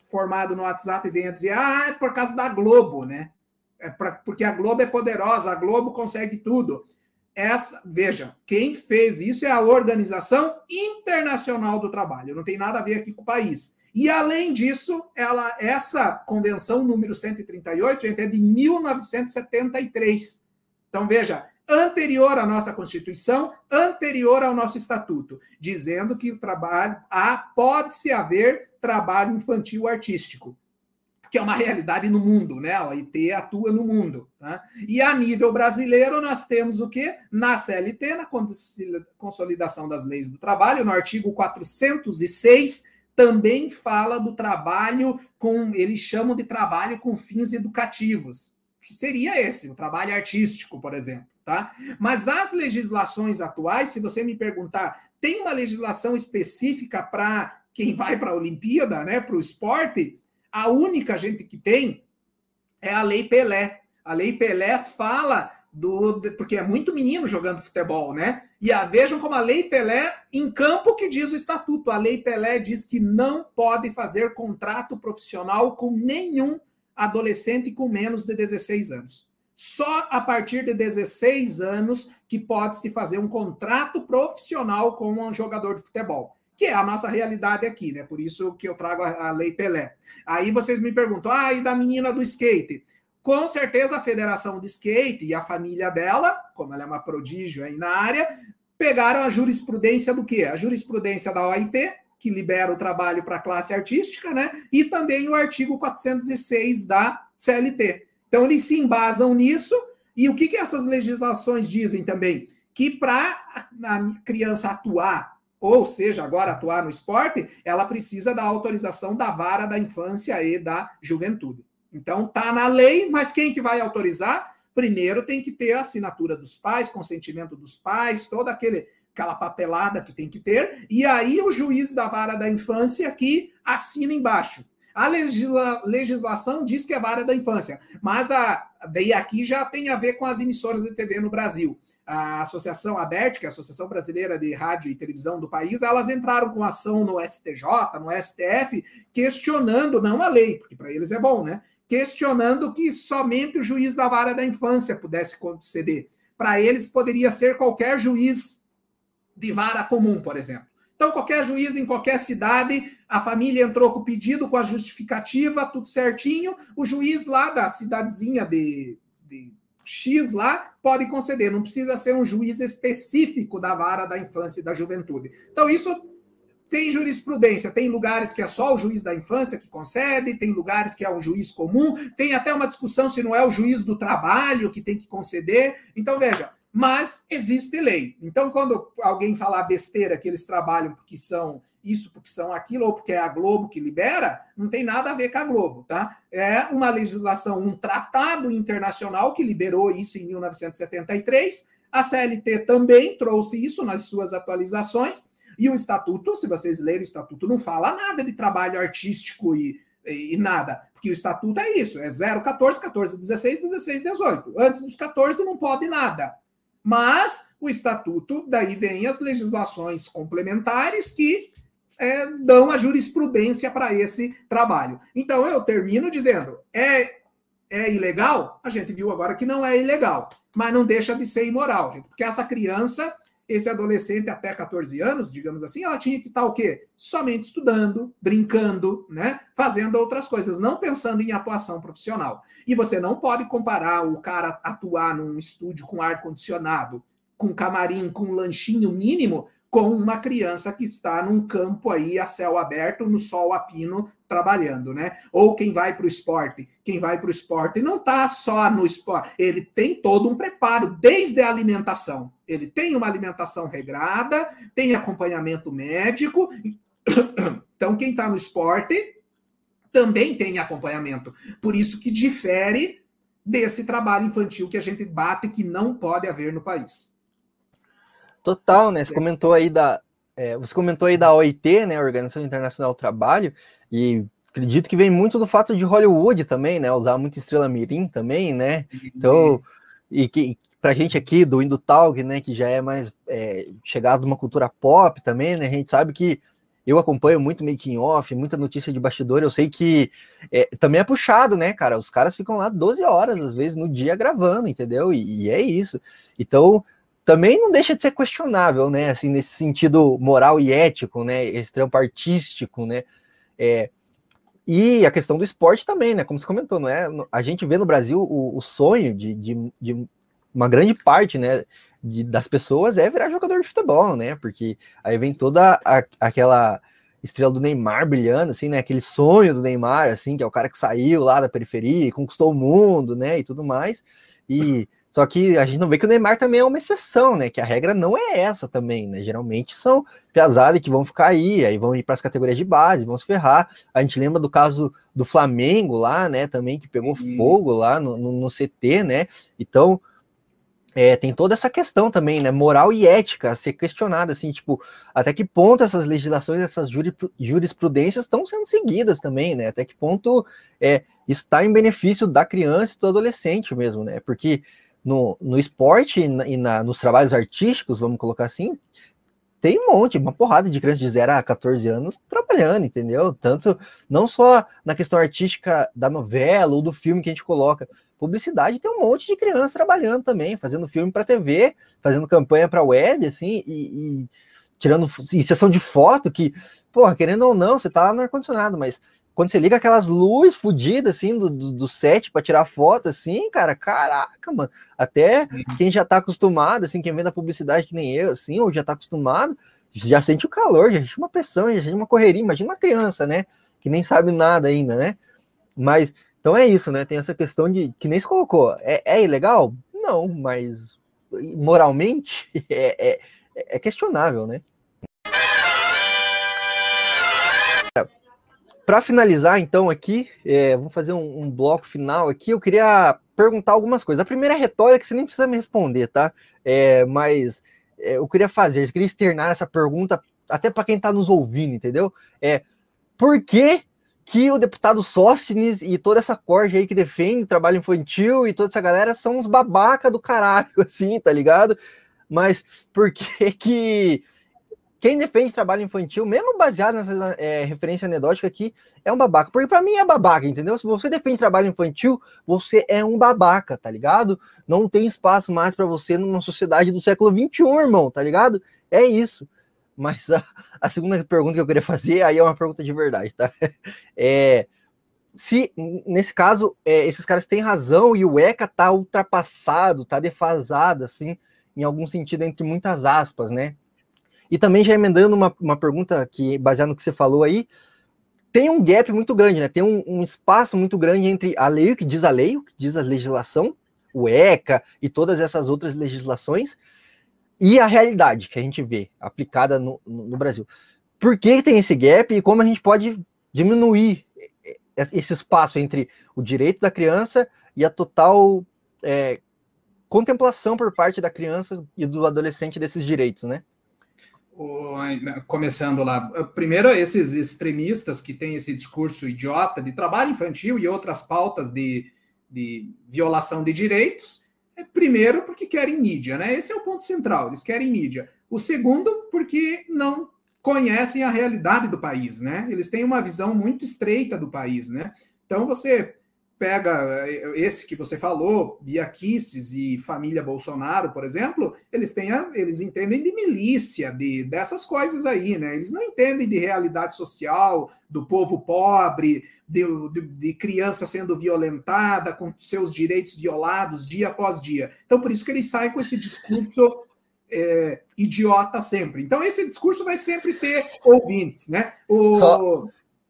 Speaker 3: formado no WhatsApp venha dizer, ah, é por causa da Globo, né? É pra, porque a Globo é poderosa, a Globo consegue tudo. Essa, veja, quem fez isso é a Organização Internacional do Trabalho, não tem nada a ver aqui com o país. E além disso, ela, essa convenção número 138 gente, é de 1973. Então, veja, anterior à nossa Constituição, anterior ao nosso Estatuto, dizendo que o trabalho há, pode-se haver trabalho infantil artístico, que é uma realidade no mundo, né? A OIT atua no mundo. Tá? E a nível brasileiro, nós temos o quê? Na CLT, na Consolidação das Leis do Trabalho, no artigo 406, também fala do trabalho com, eles chamam de trabalho com fins educativos que seria esse, o trabalho artístico, por exemplo, tá? Mas as legislações atuais, se você me perguntar, tem uma legislação específica para quem vai para a Olimpíada, né, para o esporte? A única gente que tem é a Lei Pelé. A Lei Pelé fala do porque é muito menino jogando futebol, né? E a, vejam como a Lei Pelé, em campo que diz o estatuto, a Lei Pelé diz que não pode fazer contrato profissional com nenhum adolescente com menos de 16 anos. Só a partir de 16 anos que pode se fazer um contrato profissional com um jogador de futebol, que é a nossa realidade aqui, né? Por isso que eu trago a, Lei Pelé. Aí vocês me perguntam, ah, e da menina do skate? Com certeza a Federação de Skate e a família dela, como ela é uma prodígio aí na área, pegaram a jurisprudência do quê? A jurisprudência da OIT, que libera o trabalho para a classe artística, né? E também o artigo 406 da CLT. Então, eles se embasam nisso. E o que, que essas legislações dizem também? Que para a criança atuar, ou seja, agora atuar no esporte, ela precisa da autorização da vara da infância e da juventude. Então, tá na lei, mas quem que vai autorizar? Primeiro tem que ter a assinatura dos pais, consentimento dos pais, todo aquele aquela papelada que tem que ter, e aí o juiz da vara da infância que assina embaixo. A legisla, legislação diz que é vara da infância, mas a, daí aqui já tem a ver com as emissoras de TV no Brasil. A Associação ABERT, que é a Associação Brasileira de Rádio e Televisão do país, elas entraram com ação no STJ, no STF, questionando, não a lei, porque para eles é bom, né? Questionando que somente o juiz da vara da infância pudesse conceder. Para eles poderia ser qualquer juiz de vara comum, por exemplo. Então, qualquer juiz em qualquer cidade, a família entrou com o pedido, com a justificativa, tudo certinho, o juiz lá da cidadezinha de, de X lá pode conceder, não precisa ser um juiz específico da vara da infância e da juventude. Então, isso tem jurisprudência, tem lugares que é só o juiz da infância que concede, tem lugares que é um juiz comum, tem até uma discussão se não é o juiz do trabalho que tem que conceder. Então, veja, mas existe lei. Então, quando alguém falar besteira que eles trabalham porque são isso, porque são aquilo, ou porque é a Globo que libera, não tem nada a ver com a Globo, tá? É uma legislação, um tratado internacional que liberou isso em 1973. A CLT também trouxe isso nas suas atualizações. E o estatuto, se vocês lerem o estatuto, não fala nada de trabalho artístico e, e, e nada, porque o estatuto é isso: é 0, 14, 14, 16, 16, 18. Antes dos 14 não pode nada. Mas o estatuto, daí vem as legislações complementares que é, dão a jurisprudência para esse trabalho. Então eu termino dizendo: é, é ilegal? A gente viu agora que não é ilegal, mas não deixa de ser imoral, gente, porque essa criança esse adolescente até 14 anos, digamos assim, ela tinha que estar o quê? Somente estudando, brincando, né? Fazendo outras coisas, não pensando em atuação profissional. E você não pode comparar o cara atuar num estúdio com ar condicionado, com camarim, com lanchinho mínimo, com uma criança que está num campo aí a céu aberto, no sol a pino, trabalhando, né? Ou quem vai para o esporte. Quem vai para o esporte não está só no esporte, ele tem todo um preparo, desde a alimentação. Ele tem uma alimentação regrada, tem acompanhamento médico. Então, quem está no esporte também tem acompanhamento. Por isso que difere desse trabalho infantil que a gente bate que não pode haver no país.
Speaker 2: Total, né? Você comentou aí da, é, você comentou aí da OIT, né, Organização Internacional do Trabalho, e acredito que vem muito do fato de Hollywood também, né, usar muita estrela mirim também, né, então, e que pra gente aqui do Indutalk, né, que já é mais é, chegado uma cultura pop também, né, a gente sabe que eu acompanho muito making off, muita notícia de bastidor, eu sei que é, também é puxado, né, cara, os caras ficam lá 12 horas, às vezes, no dia gravando, entendeu, e, e é isso, então também não deixa de ser questionável, né? Assim, nesse sentido moral e ético, né? Esse trampo artístico, né? É, e a questão do esporte também, né? Como você comentou, não é? A gente vê no Brasil o, o sonho de, de, de, uma grande parte, né? De, das pessoas é virar jogador de futebol, né? Porque aí vem toda a, aquela estrela do Neymar brilhando, assim, né? Aquele sonho do Neymar, assim, que é o cara que saiu lá da periferia, conquistou o mundo, né? E tudo mais. E só que a gente não vê que o Neymar também é uma exceção, né? Que a regra não é essa também, né? Geralmente são piazadas que vão ficar aí, aí vão ir para as categorias de base, vão se ferrar. A gente lembra do caso do Flamengo lá, né? Também que pegou fogo lá no, no, no CT, né? Então, é, tem toda essa questão também, né, moral e ética a ser questionada, assim, tipo, até que ponto essas legislações, essas jurisprudências estão sendo seguidas também, né, até que ponto é, está em benefício da criança e do adolescente mesmo, né, porque no, no esporte e, na, e na, nos trabalhos artísticos, vamos colocar assim, tem um monte, uma porrada de crianças de 0 a 14 anos trabalhando, entendeu? Tanto, não só na questão artística da novela ou do filme que a gente coloca, publicidade tem um monte de crianças trabalhando também, fazendo filme para TV, fazendo campanha para web, assim, e, e tirando e sessão de foto que, porra, querendo ou não, você tá lá no ar-condicionado, mas quando você liga aquelas luzes fodidas, assim, do, do, do set para tirar foto, assim, cara, caraca, mano. Até quem já tá acostumado, assim, quem vem da publicidade que nem eu, assim, ou já tá acostumado, já sente o calor, já sente uma pressão, já sente uma correria. Imagina uma criança, né? Que nem sabe nada ainda, né? Mas, então é isso, né? Tem essa questão de, que nem se colocou. É, é ilegal? Não, mas moralmente é, é, é questionável, né? Para finalizar, então, aqui, é, vamos fazer um, um, bloco final aqui. Eu queria perguntar algumas coisas. A primeira é retórica, você nem precisa me responder, tá? É, mas é, eu queria fazer, eu queria externar essa pergunta até para quem está nos ouvindo, entendeu? É por que, que o deputado Sócines e toda essa corte aí que defende trabalho infantil e toda essa galera são uns babaca do caralho, assim, tá ligado? Mas por que que quem defende trabalho infantil, mesmo baseado nessa é, referência anedótica aqui, é um babaca. Porque para mim é babaca, entendeu? Se você defende trabalho infantil, você é um babaca, tá ligado? Não tem espaço mais para você numa sociedade do século XXI, irmão, tá ligado? É isso. Mas a, a, segunda pergunta que eu queria fazer, aí é uma pergunta de verdade, tá? É, se, nesse caso, é, esses caras têm razão e o ECA tá ultrapassado, tá defasado, assim, em algum sentido, entre muitas aspas, né? E também já emendando uma, uma pergunta que, baseada no que você falou aí, tem um gap muito grande, né? Tem um, um, espaço muito grande entre a lei, o que diz a lei, o que diz a legislação, o ECA e todas essas outras legislações, e a realidade que a gente vê aplicada no, no Brasil. Por que tem esse gap e como a gente pode diminuir esse espaço entre o direito da criança e a total é, contemplação por parte da criança e do adolescente desses direitos, né?
Speaker 3: Começando lá, primeiro esses extremistas que têm esse discurso idiota de trabalho infantil e outras pautas de, de violação de direitos, é primeiro porque querem mídia, né? Esse é o ponto central, eles querem mídia. O segundo, porque não conhecem a realidade do país, né? Eles têm uma visão muito estreita do país, né? Então você pega eh, esse que você falou, Bia Kicis e família Bolsonaro, por exemplo, eles têm a, eles entendem de milícia, de dessas coisas aí, né? Eles não entendem de realidade social, do povo pobre, de, de, de, criança sendo violentada, com seus direitos violados dia após dia. Então, por isso que eles saem com esse discurso é, idiota sempre. Então, esse discurso vai sempre ter ouvintes, né?
Speaker 2: O... Só,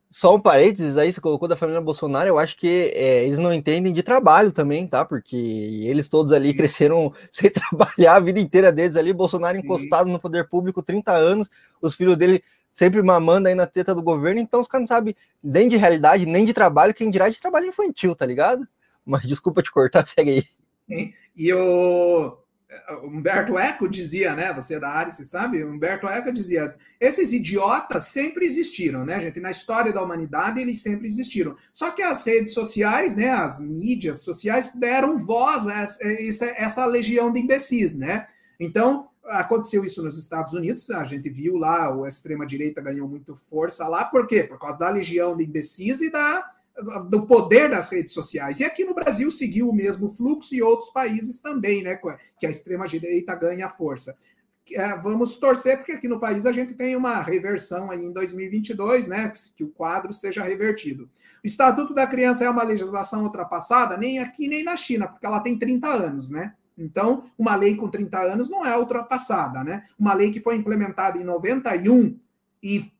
Speaker 2: só um parênteses aí, você colocou da família Bolsonaro, eu acho que é, eles não entendem de trabalho também, tá? Porque eles todos ali cresceram sem trabalhar a vida inteira deles ali, Bolsonaro encostado no poder público 30 anos, os filhos dele sempre mamando aí na teta do governo, então os caras não sabem nem de realidade, nem de trabalho, quem dirá de trabalho infantil, tá ligado? Mas desculpa te cortar, segue aí.
Speaker 3: Sim. E o Humberto Eco dizia, né? Você é da área, você sabe? Humberto Eco dizia: esses idiotas sempre existiram, né, gente? Na história da humanidade eles sempre existiram. Só que as redes sociais, né? As mídias sociais deram voz a essa, essa legião de imbecis, né? Então aconteceu isso nos Estados Unidos, a gente viu lá, a extrema-direita ganhou muito força lá, por quê? Por causa da legião de imbecis e da do poder das redes sociais. E aqui no Brasil seguiu o mesmo fluxo e outros países também, né? Que a extrema-direita ganha força. É, vamos torcer, porque aqui no país a gente tem uma reversão aí em 2022, né? Que o quadro seja revertido. O Estatuto da Criança é uma legislação ultrapassada, nem aqui nem na China, porque ela tem 30 anos, né? Então, uma lei com 30 anos não é ultrapassada, né? Uma lei que foi implementada em 91 e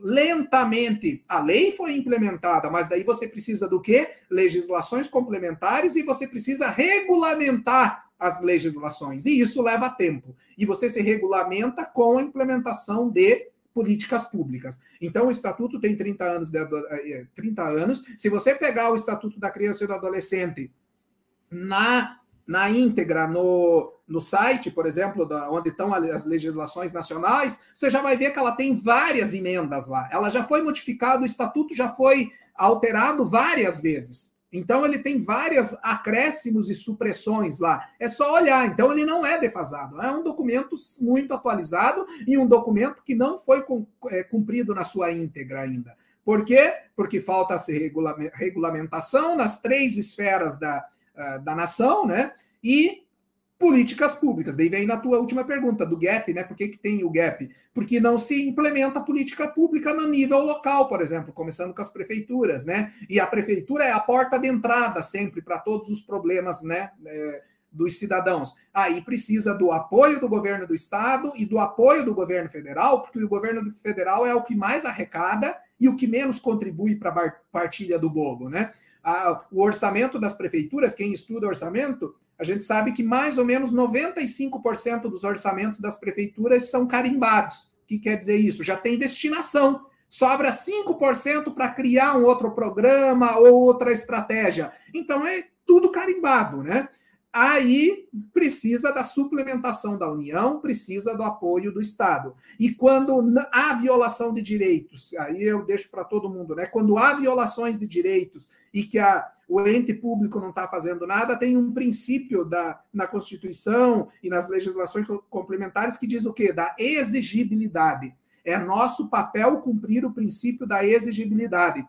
Speaker 3: lentamente a lei foi implementada, mas daí você precisa do quê? Legislações complementares e você precisa regulamentar as legislações. E isso leva tempo. E você se regulamenta com a implementação de políticas públicas. Então, o estatuto tem 30 anos, de, 30 eh, anos. Se você pegar o estatuto da criança e do adolescente na na íntegra no, no site, por exemplo, da, onde estão as legislações nacionais, você já vai ver que ela tem várias emendas lá. Ela já foi modificada, o estatuto já foi alterado várias vezes. Então ele tem vários acréscimos e supressões lá. É só olhar. Então ele não é defasado. É um documento muito atualizado e um documento que não foi é, cumprido na sua íntegra ainda. Por quê? Porque falta se regulamentação nas três esferas da, eh, da nação, né? E políticas públicas. Daí vem na tua última pergunta do gap, né? Por que, que tem o gap? Porque não se implementa política pública no nível local, por exemplo, começando com as prefeituras, né? E a prefeitura é a porta de entrada sempre para todos os problemas, né? É, dos cidadãos. Aí precisa do apoio do governo do estado e do apoio do governo federal, porque o governo federal é o que mais arrecada e o que menos contribui para a partilha do bolo, né? A, o orçamento das prefeituras, quem estuda orçamento, a gente sabe que mais ou menos 95% dos orçamentos das prefeituras são carimbados. O que quer dizer isso? Já tem destinação. Sobra 5% para criar um outro programa ou outra estratégia. Então é tudo carimbado, né? Aí precisa da suplementação da União, precisa do apoio do Estado. E quando há violação de direitos, aí eu deixo para todo mundo, né? Quando há violações de direitos e que a, o ente público não está fazendo nada, tem um princípio da, na Constituição e nas legislações complementares que diz o quê? Da exigibilidade. É nosso papel cumprir o princípio da exigibilidade.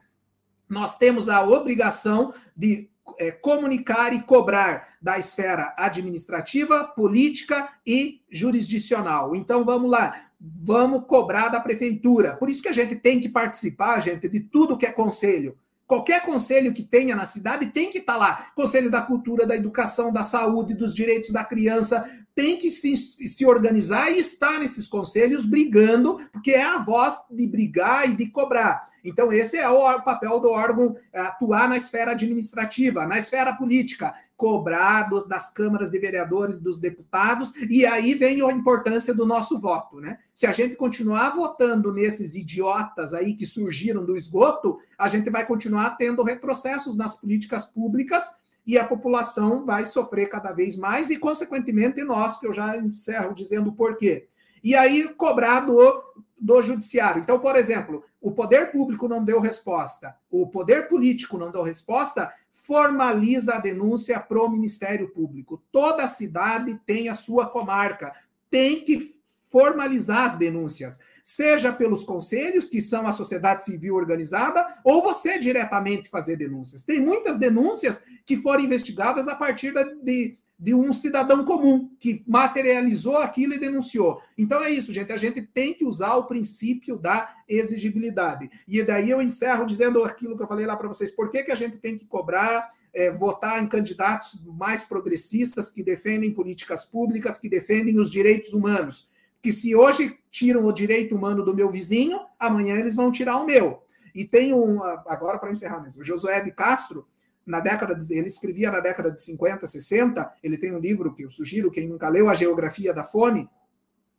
Speaker 3: Nós temos a obrigação de é, comunicar e cobrar da esfera administrativa, política e jurisdicional. Então vamos lá, vamos cobrar da prefeitura. Por isso que a gente tem que participar, gente, de tudo que é conselho. Qualquer conselho que tenha na cidade tem que estar tá lá. Conselho da Cultura, da Educação, da Saúde, dos Direitos da Criança, tem que se, se organizar e estar nesses conselhos brigando, porque é a voz de brigar e de cobrar. Então, esse é o papel do órgão é, atuar na esfera administrativa, na esfera política, cobrar das câmaras de vereadores, dos deputados, e aí vem a importância do nosso voto, né? Se a gente continuar votando nesses idiotas aí que surgiram do esgoto, a gente vai continuar tendo retrocessos nas políticas públicas e a população vai sofrer cada vez mais, e, consequentemente, nós, que eu já encerro dizendo por quê. E aí, cobrar do, do judiciário. Então, por exemplo, o poder público não deu resposta, o poder político não deu resposta, formaliza a denúncia para o Ministério Público. Toda cidade tem a sua comarca, tem que formalizar as denúncias, seja pelos conselhos, que são a sociedade civil organizada, ou você diretamente fazer denúncias. Tem muitas denúncias que foram investigadas a partir de, de um cidadão comum que materializou aquilo e denunciou. Então é isso, gente. A gente tem que usar o princípio da exigibilidade. E daí eu encerro dizendo aquilo que eu falei lá para vocês. Por que, que a gente tem que cobrar, é, votar em candidatos mais progressistas que defendem políticas públicas, que defendem os direitos humanos? Que se hoje tiram o direito humano do meu vizinho, amanhã eles vão tirar o meu. E tem um, agora para encerrar mesmo, Josué de Castro, na década de, ele escrevia na década de 50, 60, ele tem um livro que eu sugiro, quem nunca leu, A Geografia da Fome,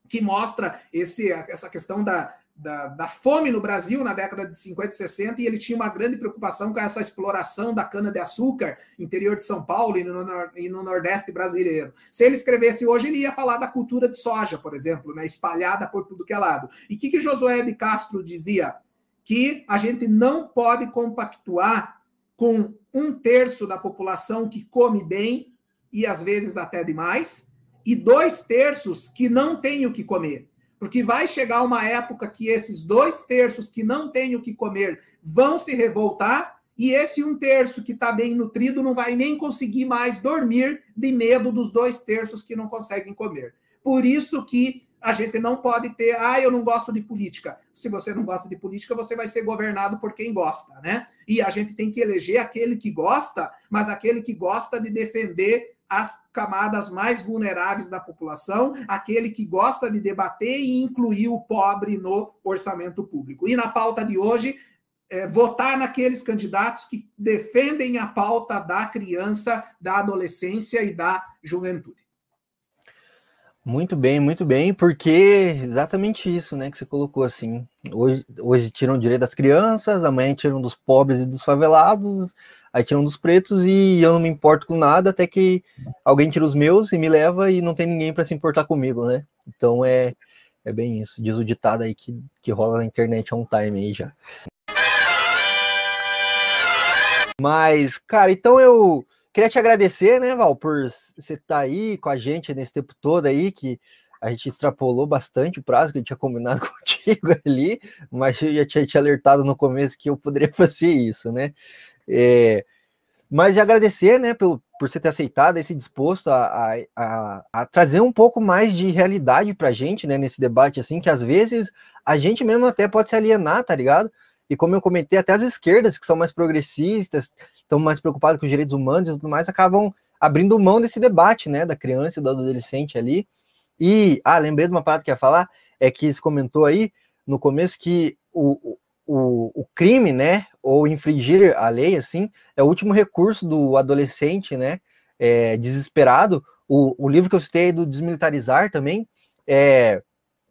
Speaker 3: que mostra esse, essa questão da, da, da, fome no Brasil na década de 50 e 60, e ele tinha uma grande preocupação com essa exploração da cana-de-açúcar interior de São Paulo e no, e no, Nordeste brasileiro. Se ele escrevesse hoje, ele ia falar da cultura de soja, por exemplo, né, espalhada por tudo que é lado. E o que, que Josué de Castro dizia? Que a gente não pode compactuar com um terço da população que come bem e às vezes até demais, e dois terços que não têm o que comer. Porque vai chegar uma época que esses dois terços que não têm o que comer vão se revoltar, e esse um terço que está bem nutrido não vai nem conseguir mais dormir de medo dos dois terços que não conseguem comer. Por isso que a gente não pode ter, ah, eu não gosto de política. Se você não gosta de política, você vai ser governado por quem gosta, né? E a gente tem que eleger aquele que gosta, mas aquele que gosta de defender as camadas mais vulneráveis da população, aquele que gosta de debater e incluir o pobre no orçamento público. E na pauta de hoje, é, votar naqueles candidatos que defendem a pauta da criança, da adolescência e da juventude.
Speaker 2: Muito bem, muito bem, porque exatamente isso, né, que você colocou assim. Hoje, hoje tiram o direito das crianças, amanhã tiram dos pobres e dos favelados, aí tiram dos pretos e eu não me importo com nada até que alguém tira os meus e me leva e não tem ninguém para se importar comigo, né? Então é, é bem isso. Diz o ditado aí que, que rola na internet há um time aí já. Mas, cara, então eu Queria te agradecer, né, Val, por você estar tá aí com a gente nesse tempo todo aí, que a gente extrapolou bastante o prazo que eu tinha combinado contigo ali, mas eu já tinha te alertado no começo que eu poderia fazer isso, né? É, mas agradecer, né, pelo, por você ter aceitado esse disposto a, a, a, a trazer um pouco mais de realidade para a gente, né, nesse debate, assim, que às vezes a gente mesmo até pode se alienar, tá ligado? E como eu comentei, até as esquerdas, que são mais progressistas, estão mais preocupados com os direitos humanos e tudo mais, acabam abrindo mão desse debate, né, da criança e do adolescente ali. E, ah, lembrei de uma parada que ia falar, é que você comentou aí no começo que o, o, o crime, né, ou infringir a lei, assim, é o último recurso do adolescente, né, é, desesperado. O, o livro que eu citei do Desmilitarizar também, é,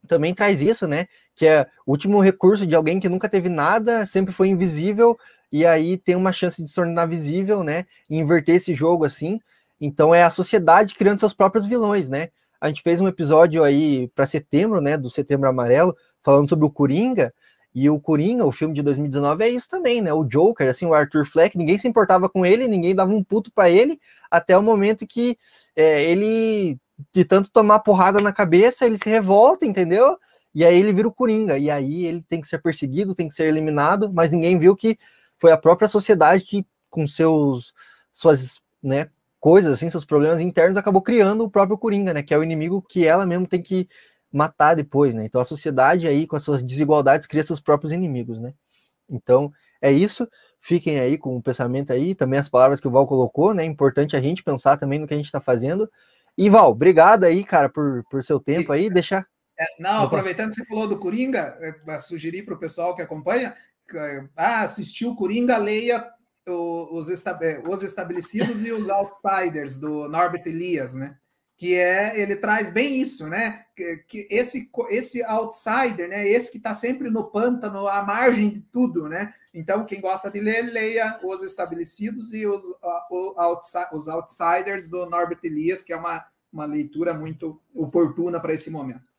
Speaker 2: também traz isso, né? Que é o último recurso de alguém que nunca teve nada, sempre foi invisível, e aí tem uma chance de se tornar visível, né? E inverter esse jogo assim. Então é a sociedade criando seus próprios vilões, né? A gente fez um episódio aí para setembro, né? Do Setembro Amarelo, falando sobre o Coringa. E o Coringa, o filme de 2019, é isso também, né? O Joker, assim, o Arthur Fleck, ninguém se importava com ele, ninguém dava um puto para ele, até o momento que é, ele de tanto tomar porrada na cabeça, ele se revolta, entendeu? E aí ele vira o Coringa. E aí ele tem que ser perseguido, tem que ser eliminado, mas ninguém viu que foi a própria sociedade que, com seus suas, né, coisas assim, seus problemas internos, acabou criando o próprio Coringa, né, que é o inimigo que ela mesmo tem que matar depois, né? Então a sociedade aí com as suas desigualdades cria seus próprios inimigos, né? Então é isso. Fiquem aí com o pensamento aí, também as palavras que o Val colocou, né? Importante a gente pensar também no que a gente está fazendo. E Val, obrigado aí, cara, por, por seu tempo aí, deixar.
Speaker 3: É, não, aproveitando que você falou do Coringa, é, sugerir para o pessoal que acompanha, ah, assistiu Coringa, leia os, os estabelecidos e os outsiders do Norbert Elias, né? que é ele traz bem isso, né? Que, que esse esse outsider, né? Esse que está sempre no pântano, à margem de tudo, né? Então quem gosta de ler, leia os estabelecidos e os, os outsiders do Norbert Elias, que é uma, uma leitura muito oportuna para esse momento.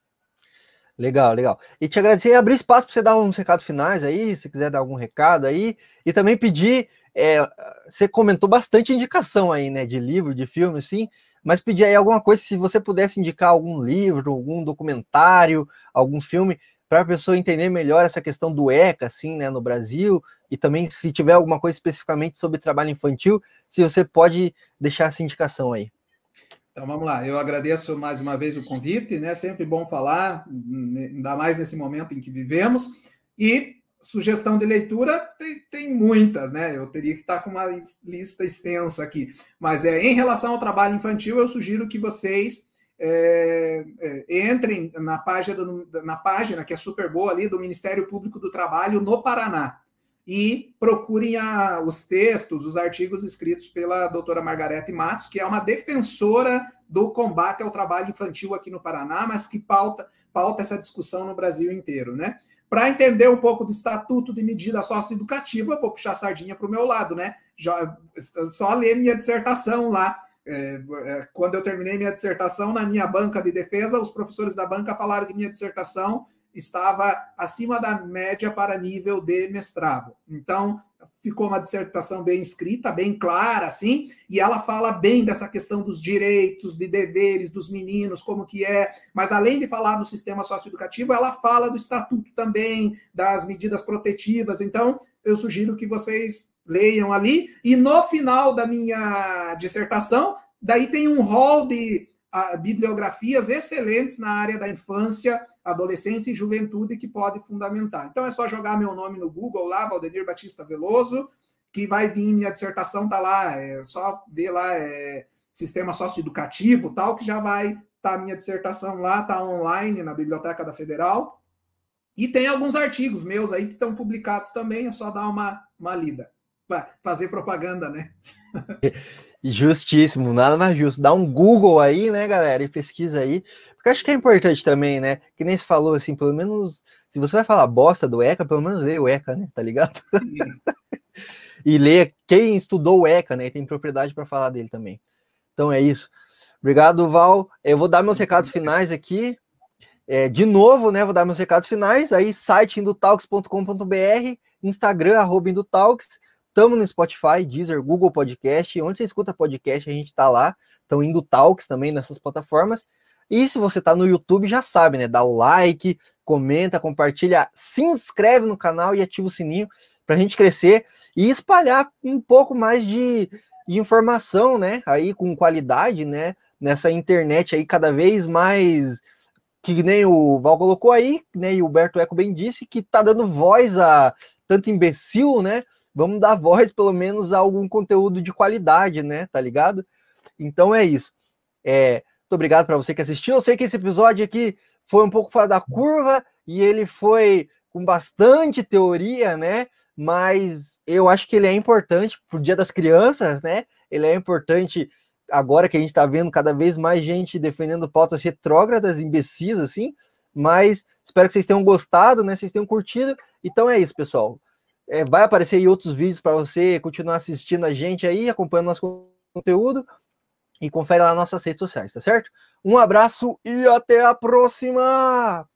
Speaker 2: Legal, legal. E te agradecer e abrir espaço para você dar uns recados finais aí, se quiser dar algum recado aí, e também pedir. É, você comentou bastante indicação aí, né? De livro, de filme, sim mas pedir aí alguma coisa, se você pudesse indicar algum livro, algum documentário, algum filme, para a pessoa entender melhor essa questão do ECA, assim, né, no Brasil, e também se tiver alguma coisa especificamente sobre trabalho infantil, se você pode deixar essa indicação aí.
Speaker 3: Então vamos lá, eu agradeço mais uma vez o convite, né? Sempre bom falar, ainda mais nesse momento em que vivemos. E sugestão de leitura tem, tem, muitas, né? Eu teria que estar com uma lista extensa aqui. Mas é, em relação ao trabalho infantil, eu sugiro que vocês é, é, entrem na página, do, na página, que é super boa ali, do Ministério Público do Trabalho no Paraná. E procurem a, os textos, os artigos escritos pela doutora Margarete Matos, que é uma defensora do combate ao trabalho infantil aqui no Paraná, mas que pauta, pauta essa discussão no Brasil inteiro, né? Para entender um pouco do estatuto de medida socioeducativa, vou puxar a sardinha para o meu lado, né? Já, só ler minha dissertação lá. É, é, quando eu terminei minha dissertação, na minha banca de defesa, os professores da banca falaram que minha dissertação estava acima da média para nível de mestrado. Então, ficou uma dissertação bem escrita, bem clara, assim, e ela fala bem dessa questão dos direitos, de deveres dos meninos, como que é, mas além de falar do sistema socioeducativo, ela fala do estatuto também, das medidas protetivas, então eu sugiro que vocês leiam ali, e no final da minha dissertação, daí tem um rol de bibliografias excelentes na área da infância, adolescência e juventude que pode fundamentar. Então é só jogar meu nome no Google lá, Valdenir Batista Veloso, que vai vir minha dissertação, tá lá, é só ver lá, é, sistema socioeducativo, tal, que já vai tá minha dissertação lá, tá online na Biblioteca da Federal. E tem alguns artigos meus aí que estão publicados também, é só dar uma, uma lida. Fazer propaganda, né?
Speaker 2: Justíssimo, nada mais justo. Dá um Google aí, né, galera, e pesquisa aí. Porque acho que é importante também, né? Que nem se falou assim, pelo menos, se você vai falar bosta do ECA, pelo menos lê o ECA, né? Tá ligado? e lê quem estudou o ECA, né? E tem propriedade para falar dele também. Então é isso. Obrigado, Val. Eu vou dar meus recados finais aqui. É, de novo, né? Vou dar meus recados finais. Aí, site indotalks.com.br, Instagram, arroba Indotalks. Estamos no Spotify, Deezer, Google Podcast. Onde você escuta podcast, a gente está lá. Estão indo Talks também nessas plataformas. E se você está no YouTube, já sabe, né? Dá o like, comenta, compartilha, se inscreve no canal e ativa o sininho para a gente crescer e espalhar um pouco mais de, informação, né? Aí com qualidade, né? Nessa internet aí cada vez mais que nem o Val colocou aí, né? E o Berto Eco bem disse que tá dando voz a tanto imbecil, né? Vamos dar voz pelo menos a algum conteúdo de qualidade, né? Tá ligado? Então é isso. É, muito obrigado para você que assistiu. Eu sei que esse episódio aqui foi um pouco fora da curva e ele foi com bastante teoria, né? Mas eu acho que ele é importante para o Dia das Crianças, né? Ele é importante agora que a gente está vendo cada vez mais gente defendendo pautas retrógradas, imbecis, assim. Mas espero que vocês tenham gostado, né? Vocês tenham curtido. Então é isso, pessoal. É, vai aparecer aí outros vídeos para você continuar assistindo a gente aí, acompanhando nosso conteúdo e confere lá nossas redes sociais, tá certo? Um abraço e até a próxima!